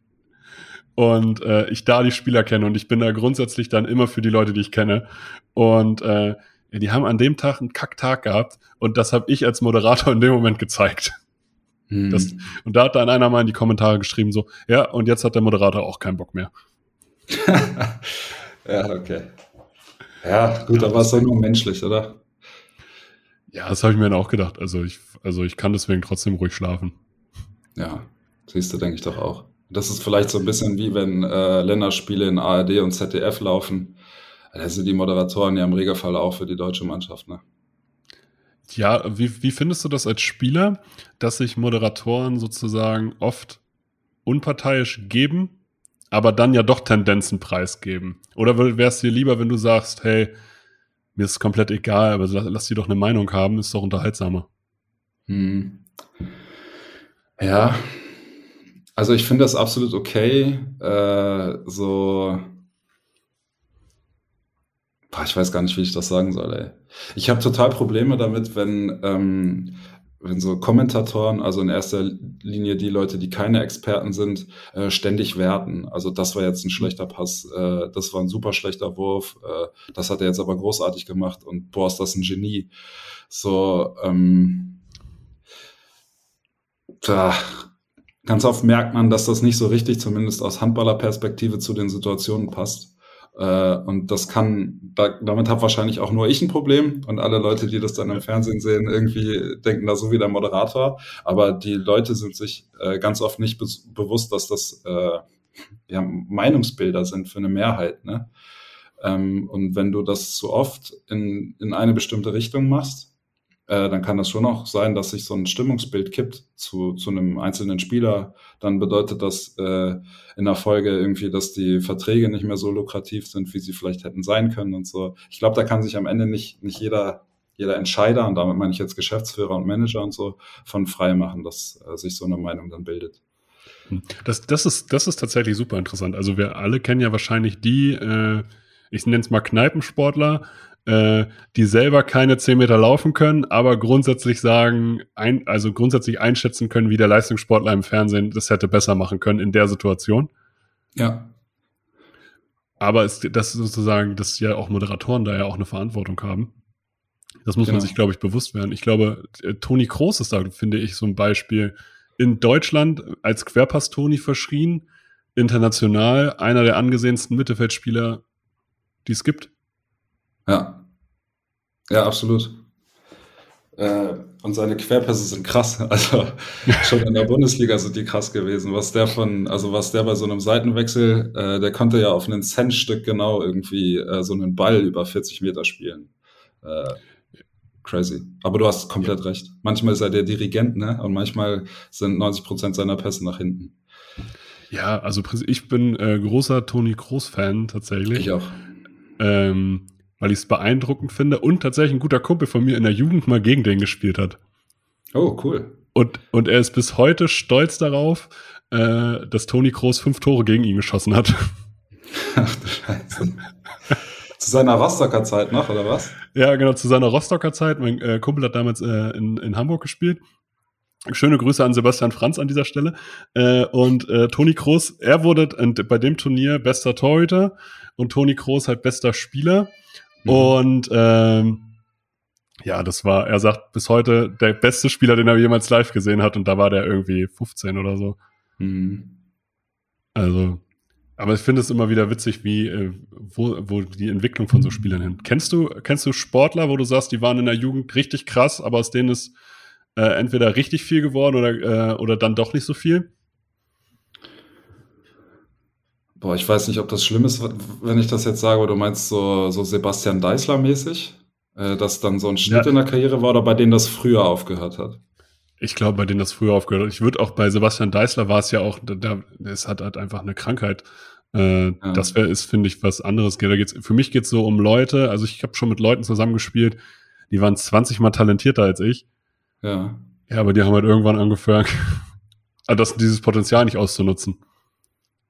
Und äh, ich da die Spieler kenne und ich bin da grundsätzlich dann immer für die Leute, die ich kenne. Und äh, ja, die haben an dem Tag einen Kacktag gehabt und das habe ich als Moderator in dem Moment gezeigt. Hm. Das, und da hat dann einer mal in die Kommentare geschrieben, so, ja, und jetzt hat der Moderator auch keinen Bock mehr. ja, okay. Ja, gut, aber es ist doch nur menschlich, oder? Ja, das habe ich mir dann auch gedacht. Also ich, also ich kann deswegen trotzdem ruhig schlafen. Ja, siehst du, denke ich doch auch. Das ist vielleicht so ein bisschen wie wenn äh, Länderspiele in ARD und ZDF laufen. Da sind die Moderatoren ja im Regelfall auch für die deutsche Mannschaft, ne? Ja, wie, wie findest du das als Spieler, dass sich Moderatoren sozusagen oft unparteiisch geben, aber dann ja doch Tendenzen preisgeben? Oder wäre es dir lieber, wenn du sagst, hey, mir ist komplett egal, aber lass, lass die doch eine Meinung haben, ist doch unterhaltsamer. Hm. Ja, also ich finde das absolut okay. Äh, so, boah, ich weiß gar nicht, wie ich das sagen soll. Ey. Ich habe total Probleme damit, wenn ähm, wenn so Kommentatoren, also in erster Linie die Leute, die keine Experten sind, äh, ständig werten. Also das war jetzt ein schlechter Pass, äh, das war ein super schlechter Wurf, äh, das hat er jetzt aber großartig gemacht und boah, ist das ein Genie. So, ähm, da, ganz oft merkt man, dass das nicht so richtig, zumindest aus Handballerperspektive, zu den Situationen passt. Äh, und das kann, da, damit habe wahrscheinlich auch nur ich ein Problem und alle Leute, die das dann im Fernsehen sehen, irgendwie denken da so wie der Moderator. Aber die Leute sind sich äh, ganz oft nicht be bewusst, dass das äh, ja, Meinungsbilder sind für eine Mehrheit. Ne? Ähm, und wenn du das zu oft in, in eine bestimmte Richtung machst, äh, dann kann das schon auch sein, dass sich so ein Stimmungsbild kippt zu, zu einem einzelnen Spieler. Dann bedeutet das äh, in der Folge irgendwie, dass die Verträge nicht mehr so lukrativ sind, wie sie vielleicht hätten sein können und so. Ich glaube, da kann sich am Ende nicht, nicht jeder, jeder Entscheider, und damit meine ich jetzt Geschäftsführer und Manager und so, von frei machen, dass äh, sich so eine Meinung dann bildet. Das, das, ist, das ist tatsächlich super interessant. Also wir alle kennen ja wahrscheinlich die, äh, ich nenne es mal Kneipensportler, äh, die selber keine 10 Meter laufen können, aber grundsätzlich sagen, ein, also grundsätzlich einschätzen können, wie der Leistungssportler im Fernsehen das hätte besser machen können in der Situation. Ja. Aber es, das ist sozusagen, dass ja auch Moderatoren da ja auch eine Verantwortung haben. Das muss genau. man sich, glaube ich, bewusst werden. Ich glaube, äh, Toni Kroos ist da, finde ich, so ein Beispiel. In Deutschland als Querpass-Toni verschrien, international einer der angesehensten Mittelfeldspieler, die es gibt. Ja. Ja, absolut. Äh, und seine Querpässe sind krass. Also schon in der Bundesliga sind die krass gewesen. Was der von, also was der bei so einem Seitenwechsel, äh, der konnte ja auf ein Centstück genau irgendwie äh, so einen Ball über 40 Meter spielen. Äh, crazy. Aber du hast komplett recht. Manchmal ist er der Dirigent, ne? Und manchmal sind 90 Prozent seiner Pässe nach hinten. Ja, also ich bin äh, großer Toni Kroos-Fan tatsächlich. Ich auch. Ähm, weil ich es beeindruckend finde und tatsächlich ein guter Kumpel von mir in der Jugend mal gegen den gespielt hat. Oh, cool. Und, und er ist bis heute stolz darauf, äh, dass Toni Kroos fünf Tore gegen ihn geschossen hat. Ach du Scheiße. zu seiner Rostocker Zeit noch, oder was? Ja, genau, zu seiner Rostocker Zeit. Mein äh, Kumpel hat damals äh, in, in Hamburg gespielt. Schöne Grüße an Sebastian Franz an dieser Stelle. Äh, und äh, Toni Kroos, er wurde bei dem Turnier bester Torhüter und Toni Kroos halt bester Spieler. Mhm. Und ähm, ja, das war, er sagt bis heute der beste Spieler, den er jemals live gesehen hat. Und da war der irgendwie 15 oder so. Mhm. Also, aber ich finde es immer wieder witzig, wie, äh, wo, wo die Entwicklung von so Spielern hin. Kennst du, kennst du Sportler, wo du sagst, die waren in der Jugend richtig krass, aber aus denen ist äh, entweder richtig viel geworden oder, äh, oder dann doch nicht so viel? Boah, ich weiß nicht, ob das schlimm ist, wenn ich das jetzt sage, aber du meinst so, so Sebastian Deißler-mäßig, äh, dass dann so ein Schnitt ja. in der Karriere war oder bei denen das früher aufgehört hat? Ich glaube, bei denen das früher aufgehört hat. Ich würde auch bei Sebastian Deißler war es ja auch, da, es hat halt einfach eine Krankheit. Äh, ja. Das wäre, ist, finde ich, was anderes. Da geht's, für mich geht es so um Leute, also ich habe schon mit Leuten zusammengespielt, die waren 20 mal talentierter als ich. Ja. Ja, aber die haben halt irgendwann angefangen, das, dieses Potenzial nicht auszunutzen.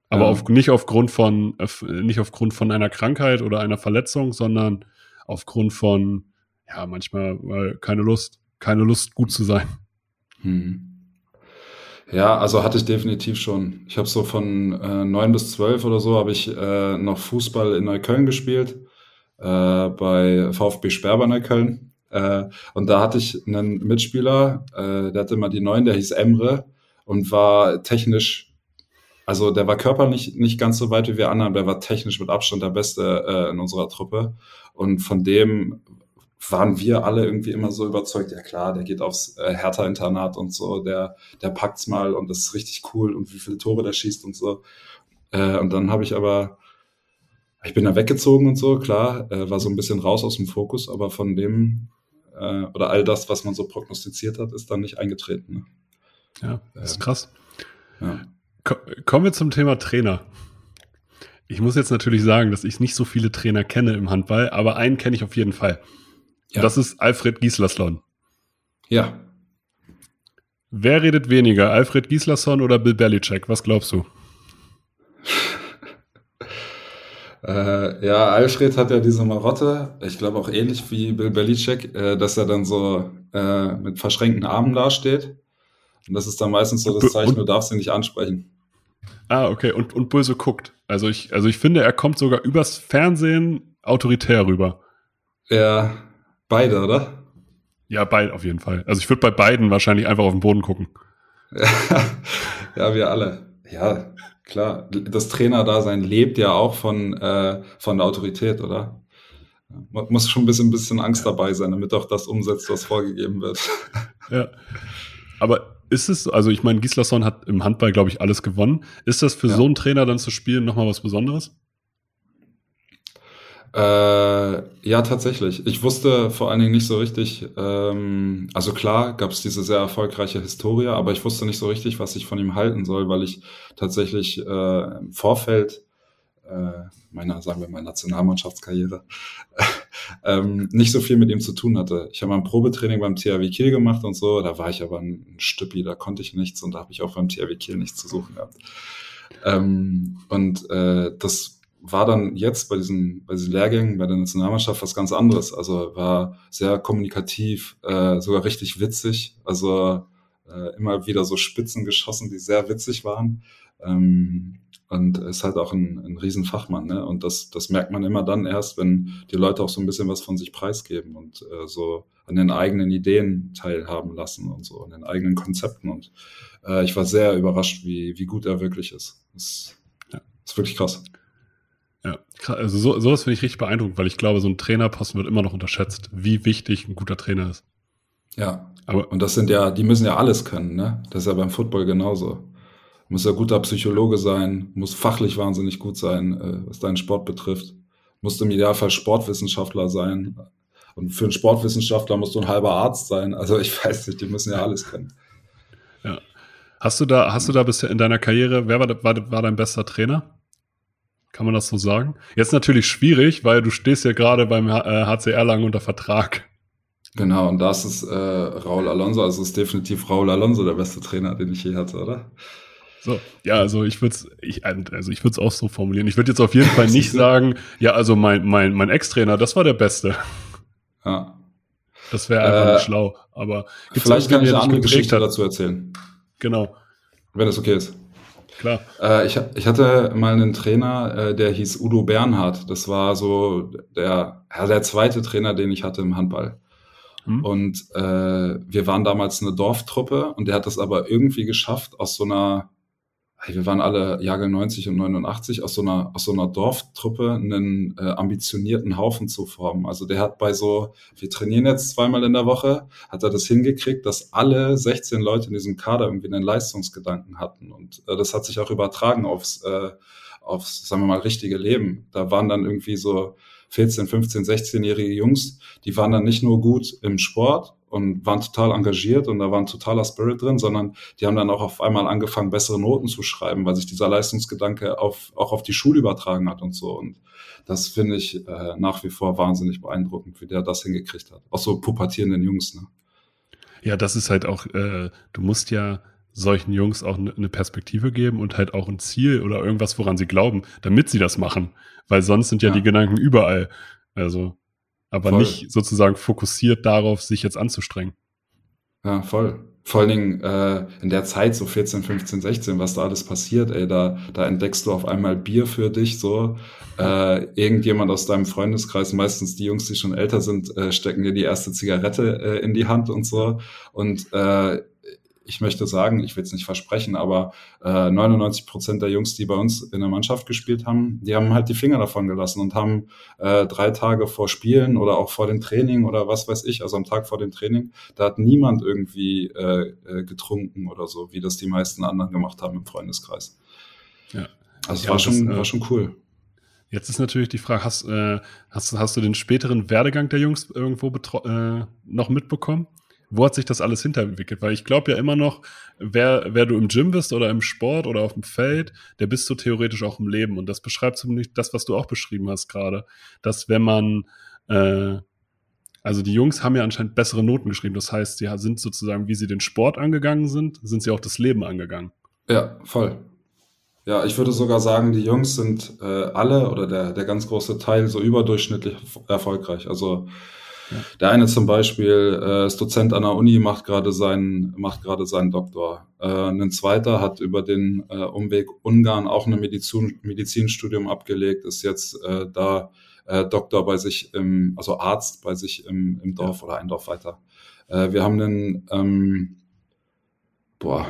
Aber ja. auf, nicht aufgrund von, nicht aufgrund von einer Krankheit oder einer Verletzung, sondern aufgrund von, ja, manchmal weil keine Lust, keine Lust, gut zu sein. Hm. Ja, also hatte ich definitiv schon. Ich habe so von äh, 9 bis 12 oder so habe ich äh, noch Fußball in Neukölln gespielt, äh, bei VfB Sperber Neukölln. Äh, und da hatte ich einen Mitspieler, äh, der hatte immer die 9, der hieß Emre und war technisch also der war körperlich nicht ganz so weit wie wir anderen, der war technisch mit Abstand der Beste äh, in unserer Truppe. Und von dem waren wir alle irgendwie immer so überzeugt, ja klar, der geht aufs äh, Hertha-Internat und so, der, der packt's mal und das ist richtig cool und wie viele Tore der schießt und so. Äh, und dann habe ich aber, ich bin da weggezogen und so, klar, äh, war so ein bisschen raus aus dem Fokus, aber von dem äh, oder all das, was man so prognostiziert hat, ist dann nicht eingetreten. Ne? Ja, das ist krass. Ja. Kommen wir zum Thema Trainer. Ich muss jetzt natürlich sagen, dass ich nicht so viele Trainer kenne im Handball, aber einen kenne ich auf jeden Fall. Ja. Das ist Alfred Gislason. Ja. Wer redet weniger, Alfred Gislason oder Bill Belichick? Was glaubst du? äh, ja, Alfred hat ja diese Marotte, ich glaube auch ähnlich wie Bill Belichick, äh, dass er dann so äh, mit verschränkten Armen dasteht. Und das ist dann meistens so das Zeichen, du darfst ihn nicht ansprechen. Ah, okay. Und, und böse guckt. Also ich, also ich finde, er kommt sogar übers Fernsehen autoritär rüber. Ja, beide, oder? Ja, beide auf jeden Fall. Also ich würde bei beiden wahrscheinlich einfach auf den Boden gucken. ja, wir alle. Ja, klar. Das Trainerdasein lebt ja auch von, äh, von der Autorität, oder? Man muss schon ein bisschen, ein bisschen Angst dabei sein, damit auch das umsetzt, was vorgegeben wird. Ja. Aber ist es, also ich meine, Gislason hat im Handball, glaube ich, alles gewonnen. Ist das für ja. so einen Trainer dann zu spielen nochmal was Besonderes? Äh, ja, tatsächlich. Ich wusste vor allen Dingen nicht so richtig, ähm, also klar gab es diese sehr erfolgreiche Historie, aber ich wusste nicht so richtig, was ich von ihm halten soll, weil ich tatsächlich äh, im Vorfeld äh, meiner, sagen wir mal, Nationalmannschaftskarriere, ähm, nicht so viel mit ihm zu tun hatte. Ich habe mal ein Probetraining beim THW Kiel gemacht und so, da war ich aber ein Stüppi, da konnte ich nichts und da habe ich auch beim THW Kiel nichts zu suchen gehabt. Ähm, und äh, das war dann jetzt bei diesen, bei diesen Lehrgängen bei der Nationalmannschaft was ganz anderes. Also war sehr kommunikativ, äh, sogar richtig witzig. Also äh, immer wieder so Spitzen geschossen, die sehr witzig waren. Ähm, und ist halt auch ein, ein Riesenfachmann. Ne? Und das, das merkt man immer dann erst, wenn die Leute auch so ein bisschen was von sich preisgeben und äh, so an den eigenen Ideen teilhaben lassen und so, an den eigenen Konzepten. Und äh, ich war sehr überrascht, wie, wie gut er wirklich ist. Das ja. ist wirklich krass. Ja, also so, sowas finde ich richtig beeindruckend, weil ich glaube, so ein Trainerposten wird immer noch unterschätzt, wie wichtig ein guter Trainer ist. Ja, aber und das sind ja, die müssen ja alles können, ne? Das ist ja beim Football genauso muss ja guter Psychologe sein, muss fachlich wahnsinnig gut sein, äh, was deinen Sport betrifft. Musst im Idealfall Sportwissenschaftler sein. Und für einen Sportwissenschaftler musst du ein halber Arzt sein. Also ich weiß nicht, die müssen ja alles können. Ja. Hast du da, hast du da bisher in deiner Karriere, wer war, war, war dein bester Trainer? Kann man das so sagen? Jetzt natürlich schwierig, weil du stehst ja gerade beim HCR lang unter Vertrag. Genau, und das ist äh, Raul Alonso. Also ist definitiv Raul Alonso der beste Trainer, den ich je hatte, oder? So, ja, also ich würde es ich, also ich würde auch so formulieren. Ich würde jetzt auf jeden Fall nicht sagen, ja, also mein, mein, mein Ex-Trainer, das war der Beste. Ja. Das wäre einfach äh, nicht schlau. Aber vielleicht kann ich eine andere Geschichte dazu erzählen. Genau. Wenn es okay ist. Klar. Äh, ich, ich hatte mal einen Trainer, äh, der hieß Udo Bernhard. Das war so der, ja, der zweite Trainer, den ich hatte im Handball. Hm. Und äh, wir waren damals eine Dorftruppe und der hat das aber irgendwie geschafft, aus so einer wir waren alle Jahrgang 90 und 89 aus so einer, aus so einer Dorftruppe einen äh, ambitionierten Haufen zu formen. Also der hat bei so, wir trainieren jetzt zweimal in der Woche, hat er das hingekriegt, dass alle 16 Leute in diesem Kader irgendwie einen Leistungsgedanken hatten. Und äh, das hat sich auch übertragen aufs, äh, aufs, sagen wir mal, richtige Leben. Da waren dann irgendwie so 14, 15, 16-jährige Jungs, die waren dann nicht nur gut im Sport, und waren total engagiert und da war ein totaler Spirit drin, sondern die haben dann auch auf einmal angefangen, bessere Noten zu schreiben, weil sich dieser Leistungsgedanke auf, auch auf die Schule übertragen hat und so. Und das finde ich äh, nach wie vor wahnsinnig beeindruckend, wie der das hingekriegt hat. Auch so pubertierenden Jungs, ne? Ja, das ist halt auch, äh, du musst ja solchen Jungs auch eine ne Perspektive geben und halt auch ein Ziel oder irgendwas, woran sie glauben, damit sie das machen. Weil sonst sind ja, ja. die Gedanken überall. Also aber voll. nicht sozusagen fokussiert darauf, sich jetzt anzustrengen. Ja, voll. Vor allen Dingen äh, in der Zeit, so 14, 15, 16, was da alles passiert, ey, da, da entdeckst du auf einmal Bier für dich, so. Äh, irgendjemand aus deinem Freundeskreis, meistens die Jungs, die schon älter sind, äh, stecken dir die erste Zigarette äh, in die Hand und so. Und äh, ich möchte sagen, ich will es nicht versprechen, aber äh, 99 Prozent der Jungs, die bei uns in der Mannschaft gespielt haben, die haben halt die Finger davon gelassen und haben äh, drei Tage vor Spielen oder auch vor dem Training oder was weiß ich, also am Tag vor dem Training, da hat niemand irgendwie äh, äh, getrunken oder so, wie das die meisten anderen gemacht haben im Freundeskreis. Ja. Also ja, war, schon, das, äh, war schon cool. Jetzt ist natürlich die Frage, hast, äh, hast, hast du den späteren Werdegang der Jungs irgendwo noch mitbekommen? Wo hat sich das alles hinterentwickelt? Weil ich glaube ja immer noch, wer, wer du im Gym bist oder im Sport oder auf dem Feld, der bist du theoretisch auch im Leben. Und das beschreibt zumindest das, was du auch beschrieben hast gerade, dass wenn man, äh, also die Jungs haben ja anscheinend bessere Noten geschrieben. Das heißt, sie sind sozusagen, wie sie den Sport angegangen sind, sind sie auch das Leben angegangen. Ja, voll. Ja, ich würde sogar sagen, die Jungs sind äh, alle oder der, der ganz große Teil so überdurchschnittlich erfolgreich. Also Ja. Der eine zum Beispiel äh, ist Dozent an der Uni, macht gerade seinen, macht gerade seinen Doktor. Äh, ein zweiter hat über den äh, Umweg Ungarn auch ein Medizin, Medizinstudium abgelegt, ist jetzt äh, da äh, Doktor bei sich im, also Arzt bei sich im, im Dorf oder ein Dorf weiter. Äh, wir haben einen, ähm, boah,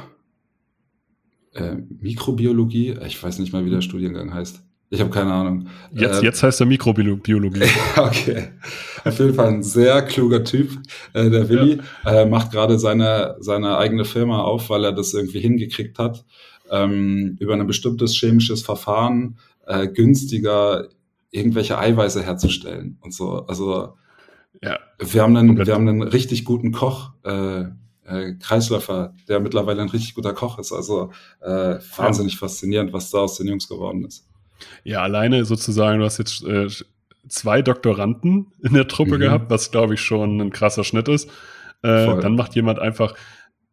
äh, Mikrobiologie, ich weiß nicht mal, wie der Studiengang heißt. Ich habe keine Ahnung. Jetzt, äh, jetzt heißt er Mikrobiologie. okay. Auf jeden Fall ein sehr kluger Typ, äh, der Willi. Ja. Äh, macht gerade seine, seine eigene Firma auf, weil er das irgendwie hingekriegt hat, ähm, über ein bestimmtes chemisches Verfahren äh, günstiger irgendwelche Eiweiße herzustellen und so. Also ja. wir haben einen, wir haben einen richtig guten Koch, äh, äh, Kreisläufer, der mittlerweile ein richtig guter Koch ist. Also äh, wahnsinnig ja. faszinierend, was da aus den Jungs geworden ist. Ja, alleine sozusagen, du hast jetzt äh, zwei Doktoranden in der Truppe mhm. gehabt, was glaube ich schon ein krasser Schnitt ist. Äh, dann macht jemand einfach,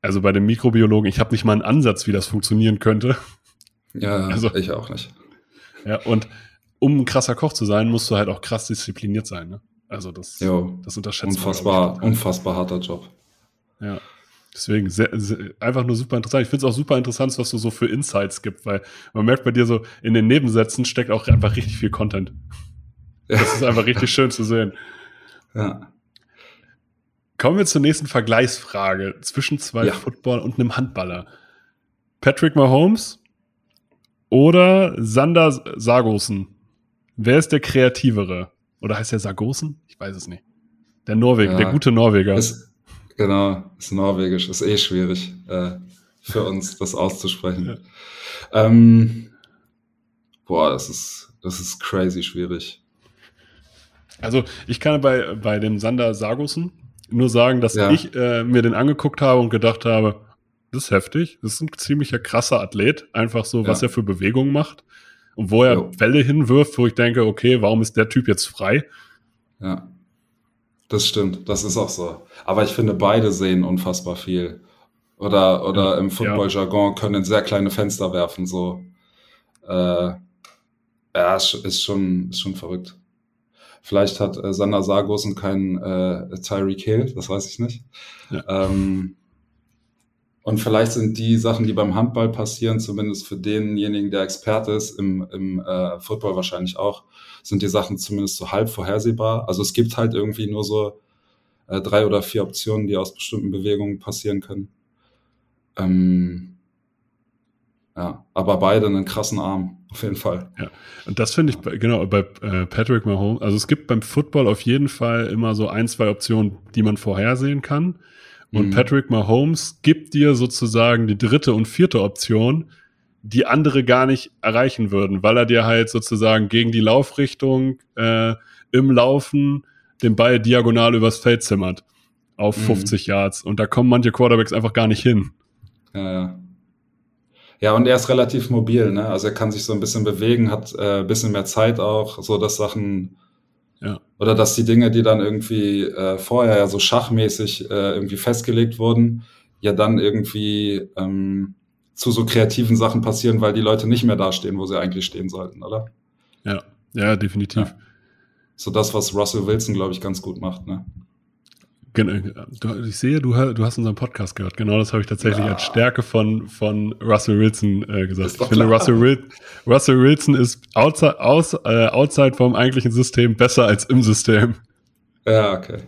also bei dem Mikrobiologen, ich habe nicht mal einen Ansatz, wie das funktionieren könnte. Ja, also, ich auch nicht. Ja, und um ein krasser Koch zu sein, musst du halt auch krass diszipliniert sein. Ne? Also das, jo, das unterschätzt unfassbar, man. Unfassbar harter Job. Ja. Deswegen sehr, sehr, einfach nur super interessant. Ich finde es auch super interessant, was du so für Insights gibt, weil man merkt bei dir so, in den Nebensätzen steckt auch einfach richtig viel Content. Ja. Das ist einfach richtig schön zu sehen. Ja. Kommen wir zur nächsten Vergleichsfrage zwischen zwei ja. Football und einem Handballer. Patrick Mahomes oder Sander Sargosen? Wer ist der kreativere? Oder heißt der Sargosen? Ich weiß es nicht. Der Norweger, ja, der gute Norweger. Ist, Genau, ist norwegisch, ist eh schwierig äh, für uns, das auszusprechen. Ja. Ähm, boah, das ist, das ist crazy schwierig. Also ich kann bei, bei dem Sander Sargussen nur sagen, dass ja. ich äh, mir den angeguckt habe und gedacht habe, das ist heftig, das ist ein ziemlicher krasser Athlet, einfach so, was ja. er für Bewegungen macht und wo er jo. Bälle hinwirft, wo ich denke, okay, warum ist der Typ jetzt frei? Ja. Das stimmt, das ist auch so. Aber ich finde, beide sehen unfassbar viel. Oder, oder im Football-Jargon können sehr kleine Fenster werfen, so. Äh, ja, ist schon, ist schon verrückt. Vielleicht hat äh, Sander Sargosen keinen äh, Tyreek Hill, das weiß ich nicht. Ja. Ähm, und vielleicht sind die Sachen, die beim Handball passieren, zumindest für denjenigen, der Experte ist, im, im äh, Football wahrscheinlich auch, sind die Sachen zumindest so halb vorhersehbar. Also es gibt halt irgendwie nur so äh, drei oder vier Optionen, die aus bestimmten Bewegungen passieren können. Ähm, ja, aber beide einen krassen Arm, auf jeden Fall. Ja, und das finde ich, genau, bei äh, Patrick Mahomes, also es gibt beim Football auf jeden Fall immer so ein, zwei Optionen, die man vorhersehen kann. Und mhm. Patrick Mahomes gibt dir sozusagen die dritte und vierte Option, die andere gar nicht erreichen würden, weil er dir halt sozusagen gegen die Laufrichtung äh, im Laufen den Ball diagonal übers Feld zimmert auf mhm. 50 Yards. Und da kommen manche Quarterbacks einfach gar nicht hin. Ja, ja. Ja, und er ist relativ mobil, ne? Also er kann sich so ein bisschen bewegen, hat äh, ein bisschen mehr Zeit auch, so dass Sachen ja. Oder dass die Dinge, die dann irgendwie äh, vorher ja so schachmäßig äh, irgendwie festgelegt wurden, ja dann irgendwie ähm, zu so kreativen Sachen passieren, weil die Leute nicht mehr dastehen, wo sie eigentlich stehen sollten, oder? Ja, ja, definitiv. Ja. So das, was Russell Wilson, glaube ich, ganz gut macht, ne? Ich sehe, du, du hast unseren Podcast gehört. Genau das habe ich tatsächlich ja. als Stärke von, von Russell Wilson äh, gesagt. Ich finde, Russell, Wil Russell, Wilson ist outside, aus, äh, outside vom eigentlichen System besser als im System. Ja, okay.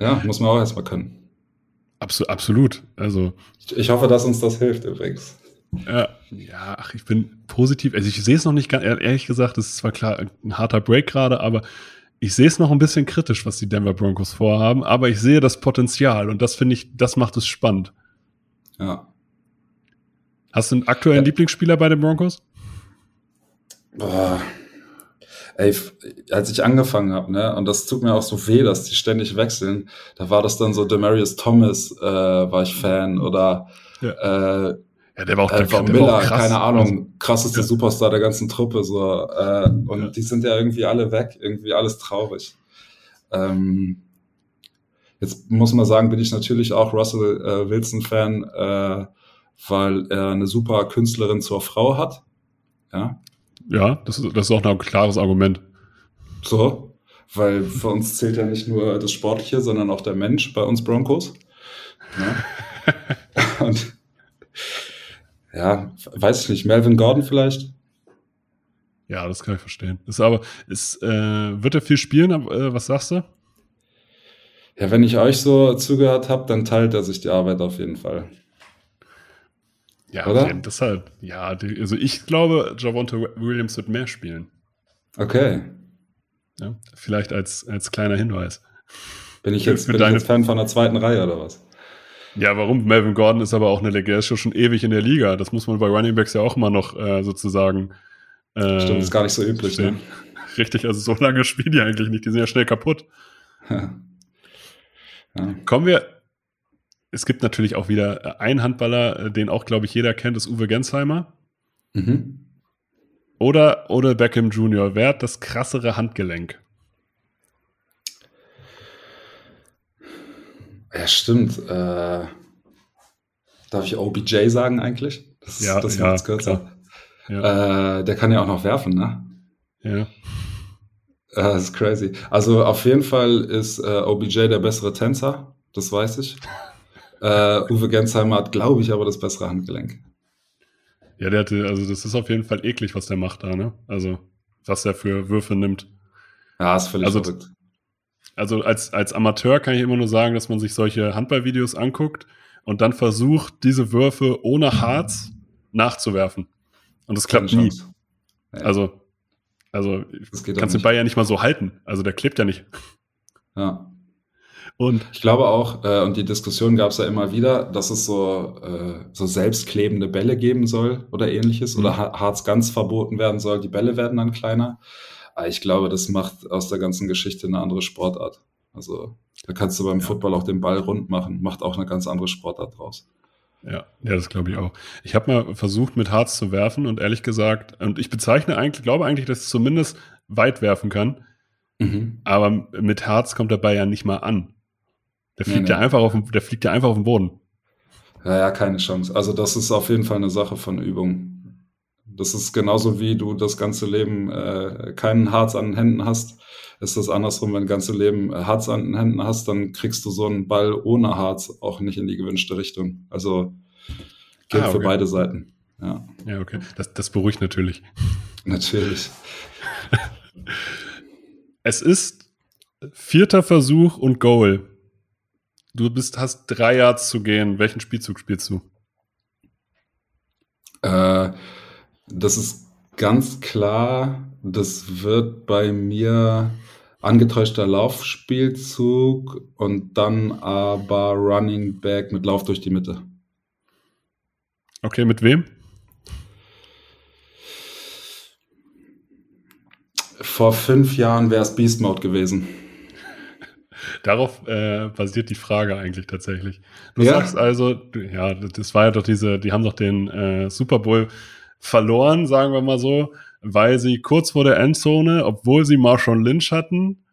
Ja, muss man auch erstmal können. Absol absolut. Also, ich, ich hoffe, dass uns das hilft übrigens. Ja, ja, ach, ich bin positiv. Also ich sehe es noch nicht ganz, ehrlich gesagt, es ist zwar klar ein harter Break gerade, aber ich sehe es noch ein bisschen kritisch, was die Denver Broncos vorhaben, aber ich sehe das Potenzial und das finde ich, das macht es spannend. Ja. Hast du einen aktuellen ja. Lieblingsspieler bei den Broncos? Boah. Ey, als ich angefangen habe, ne, und das tut mir auch so weh, dass die ständig wechseln, da war das dann so Demarius Thomas, äh, war ich Fan, oder ja. äh, ja, der war auch, äh, der, Miller, war auch krass. keine Ahnung, krasseste ja. Superstar der ganzen Truppe, so, äh, und ja. die sind ja irgendwie alle weg, irgendwie alles traurig. Ähm, jetzt muss man sagen, bin ich natürlich auch Russell äh, Wilson-Fan, äh, weil er eine super Künstlerin zur Frau hat. Ja, ja das, ist, das ist auch ein klares Argument. So. weil für uns zählt ja nicht nur das Sportliche, sondern auch der Mensch bei uns Broncos. Ja. Und ja, weiß ich nicht, Melvin Gordon vielleicht? Ja, das kann ich verstehen. Ist aber, ist, äh, wird er viel spielen? Äh, was sagst du? Ja, wenn ich euch so zugehört habe, dann teilt er sich die Arbeit auf jeden Fall. Ja, Oder? Okay, deshalb. Ja, also ich glaube, Javonte Williams wird mehr spielen. Okay. Ja, vielleicht als, als kleiner Hinweis. Bin ich jetzt, bin ich jetzt Fan von der zweiten Reihe oder was? Ja, warum? Melvin Gordon ist aber auch eine Legende, ist schon ewig in der Liga. Das muss man bei Running Backs ja auch immer noch äh, sozusagen. Äh, Stimmt, ist gar nicht so üblich, ne? Richtig, also so lange spielen die eigentlich nicht. Die sind ja schnell kaputt. Ja. Ja. Kommen wir. Es gibt natürlich auch wieder einen Handballer, äh, den auch, glaube ich, jeder kennt, ist Uwe Gensheimer. Mhm. Oder, oder Beckham Jr. Wer hat das krassere Handgelenk? Ja, stimmt. Äh, darf ich OBJ sagen eigentlich? Das, ja, das ja, kürzer. Ja. Äh, der kann ja auch noch werfen, ne? Ja. Das ist crazy. Also auf jeden Fall ist äh, OBJ der bessere Tänzer, das weiß ich. äh, Uwe Gensheimer hat, glaube ich, aber das bessere Handgelenk. Ja, der hatte, also das ist auf jeden Fall eklig, was der macht da, ne? Also, was er für Würfe nimmt. Ja, ist völlig also, verrückt. Also als, als Amateur kann ich immer nur sagen, dass man sich solche Handballvideos anguckt und dann versucht, diese Würfe ohne Harz nachzuwerfen. Und das klappt nie. Ja. Also, also kannst den Ball ja nicht mal so halten. Also der klebt ja nicht. Ja. Und ich glaube auch, äh, und die Diskussion gab es ja immer wieder, dass es so, äh, so selbstklebende Bälle geben soll oder ähnliches, mhm. oder Harz ganz verboten werden soll. Die Bälle werden dann kleiner. Aber ich glaube, das macht aus der ganzen Geschichte eine andere Sportart. Also da kannst du beim ja. Football auch den Ball rund machen, macht auch eine ganz andere Sportart draus. Ja, ja, das glaube ich auch. Ich habe mal versucht, mit Harz zu werfen und ehrlich gesagt, und ich bezeichne eigentlich, glaube eigentlich, dass es zumindest weit werfen kann. Mhm. Aber mit Harz kommt der Ball ja nicht mal an. Der fliegt nee, ja einfach auf dem, der fliegt ja einfach auf den Boden. Ja, ja, keine Chance. Also das ist auf jeden Fall eine Sache von Übung. Das ist genauso wie du das ganze Leben äh, keinen Harz an den Händen hast. Ist das andersrum, wenn du das ganze Leben äh, Harz an den Händen hast, dann kriegst du so einen Ball ohne Harz auch nicht in die gewünschte Richtung. Also gilt ah, okay. für beide Seiten. Ja, ja okay. Das, das beruhigt natürlich. Natürlich. es ist vierter Versuch und Goal. Du bist, hast drei Yards zu gehen. Welchen Spielzug spielst du? Äh, das ist ganz klar. Das wird bei mir angetäuschter Laufspielzug und dann aber Running Back mit Lauf durch die Mitte. Okay, mit wem? Vor fünf Jahren wäre es Beast Mode gewesen. Darauf äh, basiert die Frage eigentlich tatsächlich. Du ja. sagst also, ja, das war ja doch diese, die haben doch den äh, Super Bowl verloren, sagen wir mal so, weil sie kurz vor der Endzone, obwohl sie Marshawn Lynch hatten,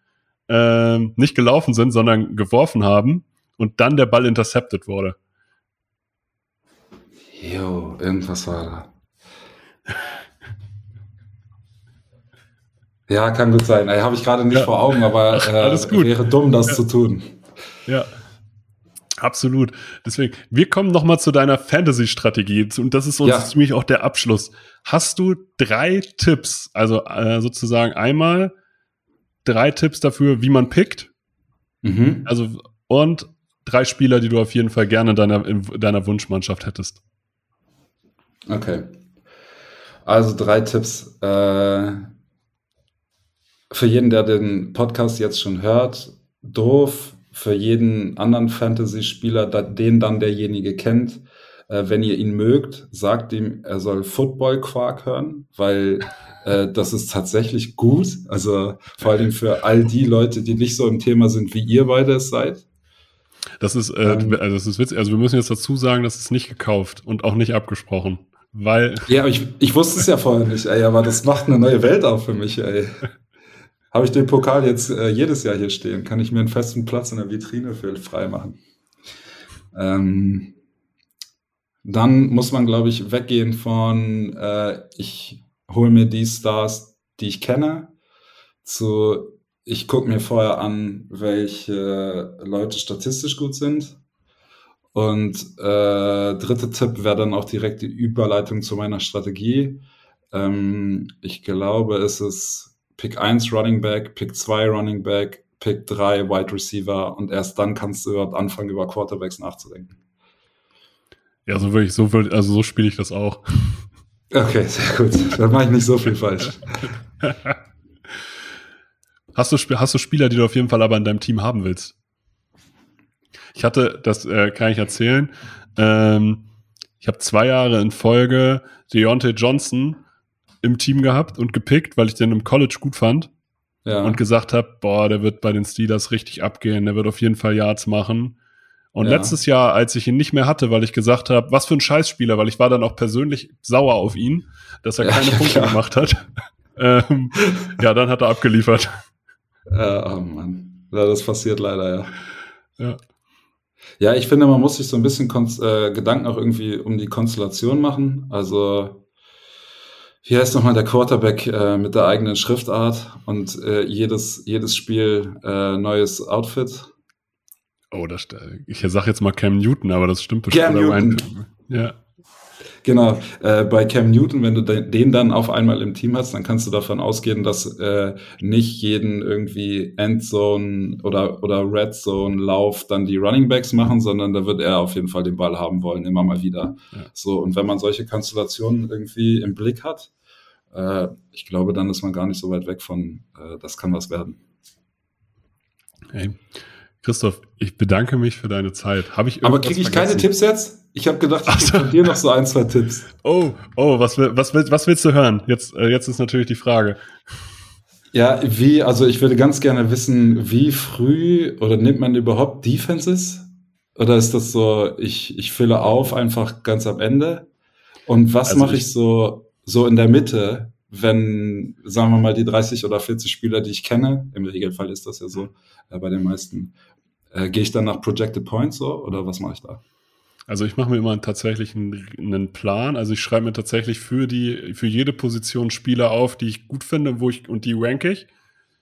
äh, nicht gelaufen sind, sondern geworfen haben und dann der Ball intercepted wurde. Jo, irgendwas war da. Ja, kann gut sein. Habe ich gerade nicht ja. vor Augen, aber äh, Alles gut. wäre dumm, das ja. zu tun. Ja. Absolut. Deswegen, wir kommen noch mal zu deiner Fantasy-Strategie und das ist uns ja. ziemlich auch der Abschluss. Hast du drei Tipps, also äh, sozusagen einmal drei Tipps dafür, wie man pickt? Mhm. Also und drei Spieler, die du auf jeden Fall gerne in deiner, in deiner Wunschmannschaft hättest. Okay. Also drei Tipps. Äh, für jeden, der den Podcast jetzt schon hört, doof. Für jeden anderen Fantasy-Spieler, den dann derjenige kennt, äh, wenn ihr ihn mögt, sagt ihm, er soll Football-Quark hören, weil äh, das ist tatsächlich gut. Also vor allem für all die Leute, die nicht so im Thema sind, wie ihr beide es seid. Das ist, äh, ähm, also das ist witzig. Also wir müssen jetzt dazu sagen, das ist nicht gekauft und auch nicht abgesprochen. Weil. Ja, aber ich, ich wusste es ja vorher nicht, ey, aber das macht eine neue Welt auf für mich, ey. Habe ich den Pokal jetzt äh, jedes Jahr hier stehen, kann ich mir einen festen Platz in der Vitrine für frei machen. Ähm, dann muss man, glaube ich, weggehen von, äh, ich hole mir die Stars, die ich kenne, zu ich gucke mir vorher an, welche Leute statistisch gut sind. Und äh, dritter Tipp wäre dann auch direkt die Überleitung zu meiner Strategie. Ähm, ich glaube, es ist Pick 1 Running Back, Pick 2 Running Back, Pick 3 Wide Receiver und erst dann kannst du überhaupt anfangen, über Quarterbacks nachzudenken. Ja, so würde ich, so würde, also so spiele ich das auch. Okay, sehr gut. Dann mache ich nicht so viel falsch. hast, du, hast du Spieler, die du auf jeden Fall aber in deinem Team haben willst? Ich hatte, das äh, kann ich erzählen, ähm, ich habe zwei Jahre in Folge Deontay Johnson im Team gehabt und gepickt, weil ich den im College gut fand. Ja. Und gesagt habe, boah, der wird bei den Steelers richtig abgehen, der wird auf jeden Fall Yards machen. Und ja. letztes Jahr, als ich ihn nicht mehr hatte, weil ich gesagt habe, was für ein Scheißspieler, weil ich war dann auch persönlich sauer auf ihn, dass er keine ja, Punkte klar. gemacht hat. ähm, ja, dann hat er abgeliefert. Äh, oh Mann. Ja, das passiert leider, ja. Ja. Ja, ich finde, man muss sich so ein bisschen äh, Gedanken auch irgendwie um die Konstellation machen. Also, wie heißt nochmal der Quarterback äh, mit der eigenen Schriftart und äh, jedes, jedes Spiel äh, neues Outfit? Oh, das, ich sag jetzt mal Cam Newton, aber das stimmt bestimmt. Cam Newton. Ja. Genau, äh, bei Cam Newton, wenn du den dann auf einmal im Team hast, dann kannst du davon ausgehen, dass äh, nicht jeden irgendwie Endzone oder, oder Red Zone Lauf dann die Running Backs machen, sondern da wird er auf jeden Fall den Ball haben wollen, immer mal wieder. Ja. So, und wenn man solche Konstellationen irgendwie im Blick hat, äh, ich glaube, dann ist man gar nicht so weit weg von, äh, das kann was werden. Hey. Christoph, ich bedanke mich für deine Zeit. Habe ich Aber kriege ich vergessen? keine Tipps jetzt? Ich habe gedacht, ich kriege von dir noch so ein, zwei Tipps. Oh, oh, was, was, was willst du hören? Jetzt, äh, jetzt ist natürlich die Frage. Ja, wie, also ich würde ganz gerne wissen, wie früh oder nimmt man überhaupt Defenses? Oder ist das so, ich, ich fülle auf einfach ganz am Ende? Und was also mache ich, ich so, so in der Mitte, wenn, sagen wir mal, die 30 oder 40 Spieler, die ich kenne, im Regelfall ist das ja so äh, bei den meisten, äh, gehe ich dann nach Projected Points so oder was mache ich da? Also ich mache mir immer tatsächlich einen, einen, Plan. Also ich schreibe mir tatsächlich für die, für jede Position Spieler auf, die ich gut finde, wo ich, und die rank ich.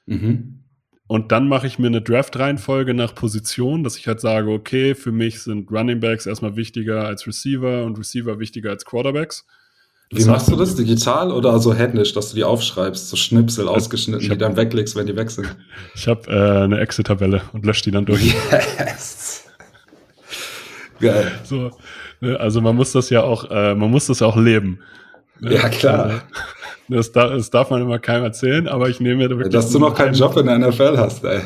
Mhm. Und dann mache ich mir eine Draft-Reihenfolge nach Position, dass ich halt sage, okay, für mich sind Running Backs erstmal wichtiger als Receiver und Receiver wichtiger als Quarterbacks. Wie machst du das? Digital oder so händisch, dass du die aufschreibst, so Schnipsel also, ausgeschnitten, hab, die dann weglegst, wenn die weg sind? Ich habe äh, eine Excel-Tabelle und lösche die dann durch. Yes! Geil. So, ne, also man muss das ja auch, äh, man muss das auch leben. Ne? Ja, klar. Also, das, das, darf man immer keinem erzählen, aber ich nehme mir da wirklich. Dass du noch keinen Job in der NFL hast, ey.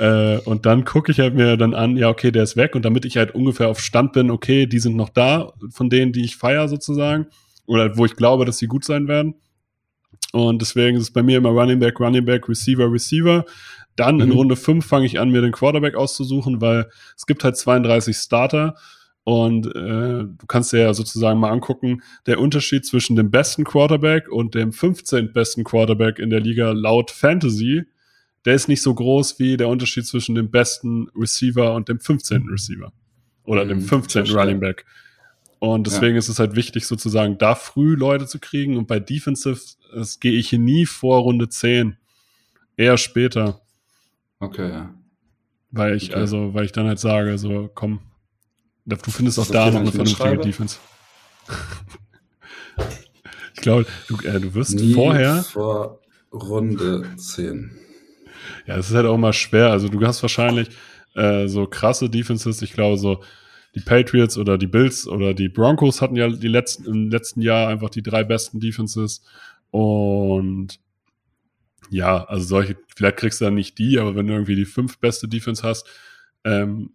Äh, und dann gucke ich halt mir dann an, ja, okay, der ist weg. Und damit ich halt ungefähr auf Stand bin, okay, die sind noch da, von denen, die ich feiere sozusagen, oder wo ich glaube, dass sie gut sein werden. Und deswegen ist es bei mir immer Running Back, Running Back, Receiver, Receiver. Dann mhm. in Runde 5 fange ich an, mir den Quarterback auszusuchen, weil es gibt halt 32 Starter. Und äh, du kannst dir ja sozusagen mal angucken, der Unterschied zwischen dem besten Quarterback und dem 15. besten Quarterback in der Liga laut Fantasy der ist nicht so groß wie der Unterschied zwischen dem besten Receiver und dem 15. Receiver. Oder mhm, dem 15. Running Back. Und deswegen ja. ist es halt wichtig, sozusagen da früh Leute zu kriegen. Und bei Defensive gehe ich nie vor Runde 10. Eher später. Okay, ja. Weil ich, okay. also, weil ich dann halt sage, so, komm, du findest auch da noch eine vernünftige Defense. ich glaube, du, äh, du wirst nie vorher. Vor Runde 10. Ja, es ist halt auch immer schwer. Also du hast wahrscheinlich äh, so krasse Defenses. Ich glaube, so die Patriots oder die Bills oder die Broncos hatten ja die letzten, im letzten Jahr einfach die drei besten Defenses. Und ja, also solche, vielleicht kriegst du dann nicht die, aber wenn du irgendwie die fünf beste Defense hast, ähm,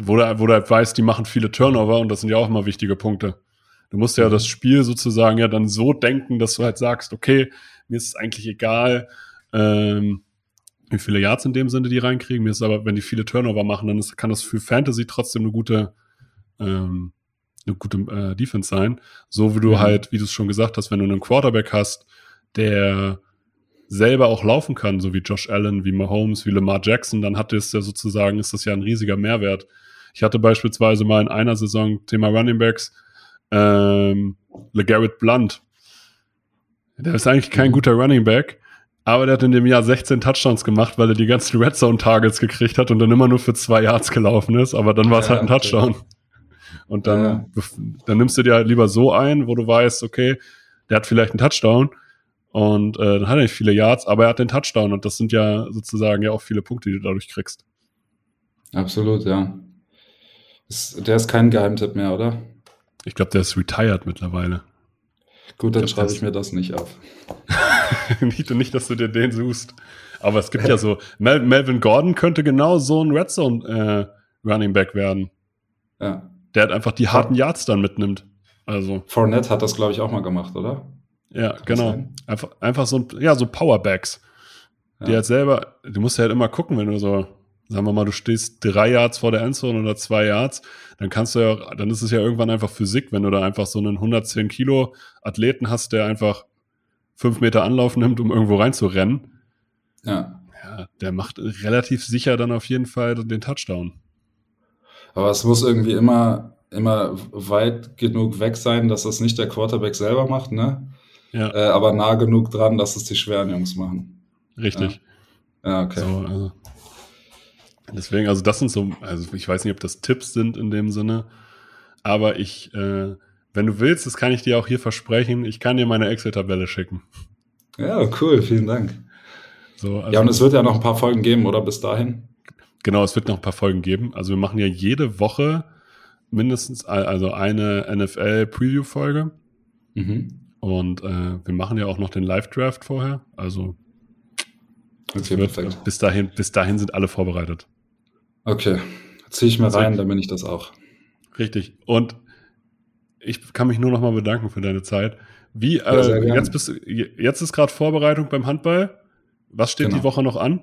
wo du, wo du halt weißt, die machen viele Turnover und das sind ja auch immer wichtige Punkte. Du musst ja mhm. das Spiel sozusagen ja dann so denken, dass du halt sagst, okay, mir ist es eigentlich egal, ähm, wie viele Yards in dem Sinne die reinkriegen. Mir ist aber, wenn die viele Turnover machen, dann ist, kann das für Fantasy trotzdem eine gute, ähm, eine gute äh, Defense sein. So wie du mhm. halt, wie du es schon gesagt hast, wenn du einen Quarterback hast, der selber auch laufen kann, so wie Josh Allen, wie Mahomes, wie Lamar Jackson, dann hat es ja sozusagen, ist das ja ein riesiger Mehrwert. Ich hatte beispielsweise mal in einer Saison Thema Running Backs ähm, LeGarrette Blunt. Der ist eigentlich kein guter Running Back, Aber der hat in dem Jahr 16 Touchdowns gemacht, weil er die ganzen Red Zone Targets gekriegt hat und dann immer nur für zwei Yards gelaufen ist. Aber dann war es Ja, halt ein okay. Touchdown. Und dann, Ja. dann nimmst du dir halt lieber so ein, wo du weißt, okay, der hat vielleicht einen Touchdown und äh, dann hat er nicht viele Yards, aber er hat den Touchdown und das sind ja sozusagen ja auch viele Punkte, die du dadurch kriegst. Absolut, ja. Ist, der ist kein Geheimtipp mehr, oder? Ich glaube, der ist retired mittlerweile. Gut, dann schreibe ich mir das nicht auf. nicht, nicht, dass du dir den suchst. Aber es gibt ja so, Mel Melvin Gordon könnte genau so ein Red Zone äh, Running Back werden. Ja. Der hat einfach die harten Yards dann mitnimmt. Also, Fournette hat das, glaube ich, auch mal gemacht, oder? ja, das genau. Einfach, einfach so, ein, ja, so Powerbacks. Die Ja. halt selber, du musst ja halt immer gucken, wenn du so, sagen wir mal, du stehst drei Yards vor der Endzone oder zwei Yards, dann kannst du ja, dann ist es ja irgendwann einfach Physik, wenn du da einfach so einen 110 Kilo Athleten hast, der einfach fünf Meter Anlauf nimmt, um irgendwo reinzurennen. Ja. Ja, der macht relativ sicher dann auf jeden Fall den Touchdown. Aber es muss irgendwie immer, immer weit genug weg sein, dass das nicht der Quarterback selber macht, ne? Ja, Äh, aber nah genug dran, dass es die schweren Jungs machen. richtig. Ja, okay. So, also. Deswegen, also das sind so, also ich weiß nicht, ob das Tipps sind in dem Sinne, aber ich, äh, wenn du willst, das kann ich dir auch hier versprechen, ich kann dir meine Excel-Tabelle schicken. Ja, cool, vielen Dank. So, also, Ja, und es wird ja noch ein paar Folgen geben, oder bis dahin? genau, es wird noch ein paar Folgen geben. Also wir machen ja jede Woche mindestens also eine NFL-Preview-Folge Mhm. und äh, wir machen ja auch noch den Live-Draft vorher. Also Okay, wird, bis dahin, bis dahin sind alle vorbereitet. Okay, ziehe ich mir rein, dann bin ich das auch. Richtig. Und ich kann mich nur noch mal bedanken für deine Zeit. Wie, Ja, äh, jetzt, bist, jetzt ist gerade Vorbereitung beim Handball. Was steht Genau. die Woche noch an?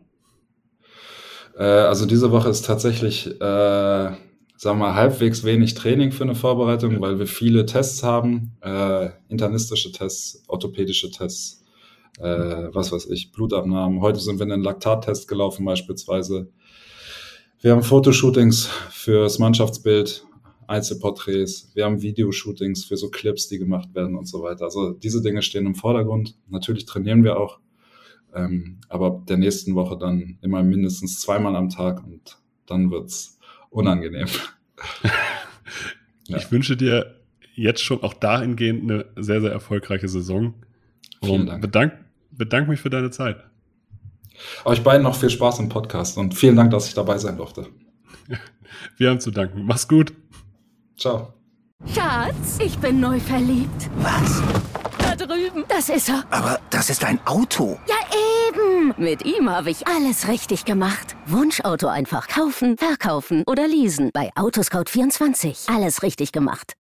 Äh, also diese Woche ist tatsächlich, äh, sagen wir mal, halbwegs wenig Training für eine Vorbereitung, weil wir viele Tests haben, äh, internistische Tests, orthopädische Tests, äh, was weiß ich, Blutabnahmen. Heute sind wir einen Laktattest gelaufen beispielsweise. Wir haben Fotoshootings fürs Mannschaftsbild, Einzelporträts, wir haben Videoshootings für so Clips, die gemacht werden und so weiter. Also diese Dinge stehen im Vordergrund. Natürlich trainieren wir auch. Ähm, aber ab der nächsten Woche dann immer mindestens zweimal am Tag und dann wird's unangenehm. Ja. Ich wünsche dir jetzt schon auch dahingehend eine sehr, sehr erfolgreiche Saison. Vielen Dank. bedank, bedank mich für deine Zeit. Euch beiden noch viel Spaß im Podcast und vielen Dank, dass ich dabei sein durfte. Wir haben zu danken. Mach's gut. Ciao. Schatz, ich bin neu verliebt. Was? Da drüben. Das ist er. Aber das ist ein Auto. Ja, eben. Mit ihm habe ich alles richtig gemacht. Wunschauto einfach kaufen, verkaufen oder leasen. Bei Autoscout24. Alles richtig gemacht.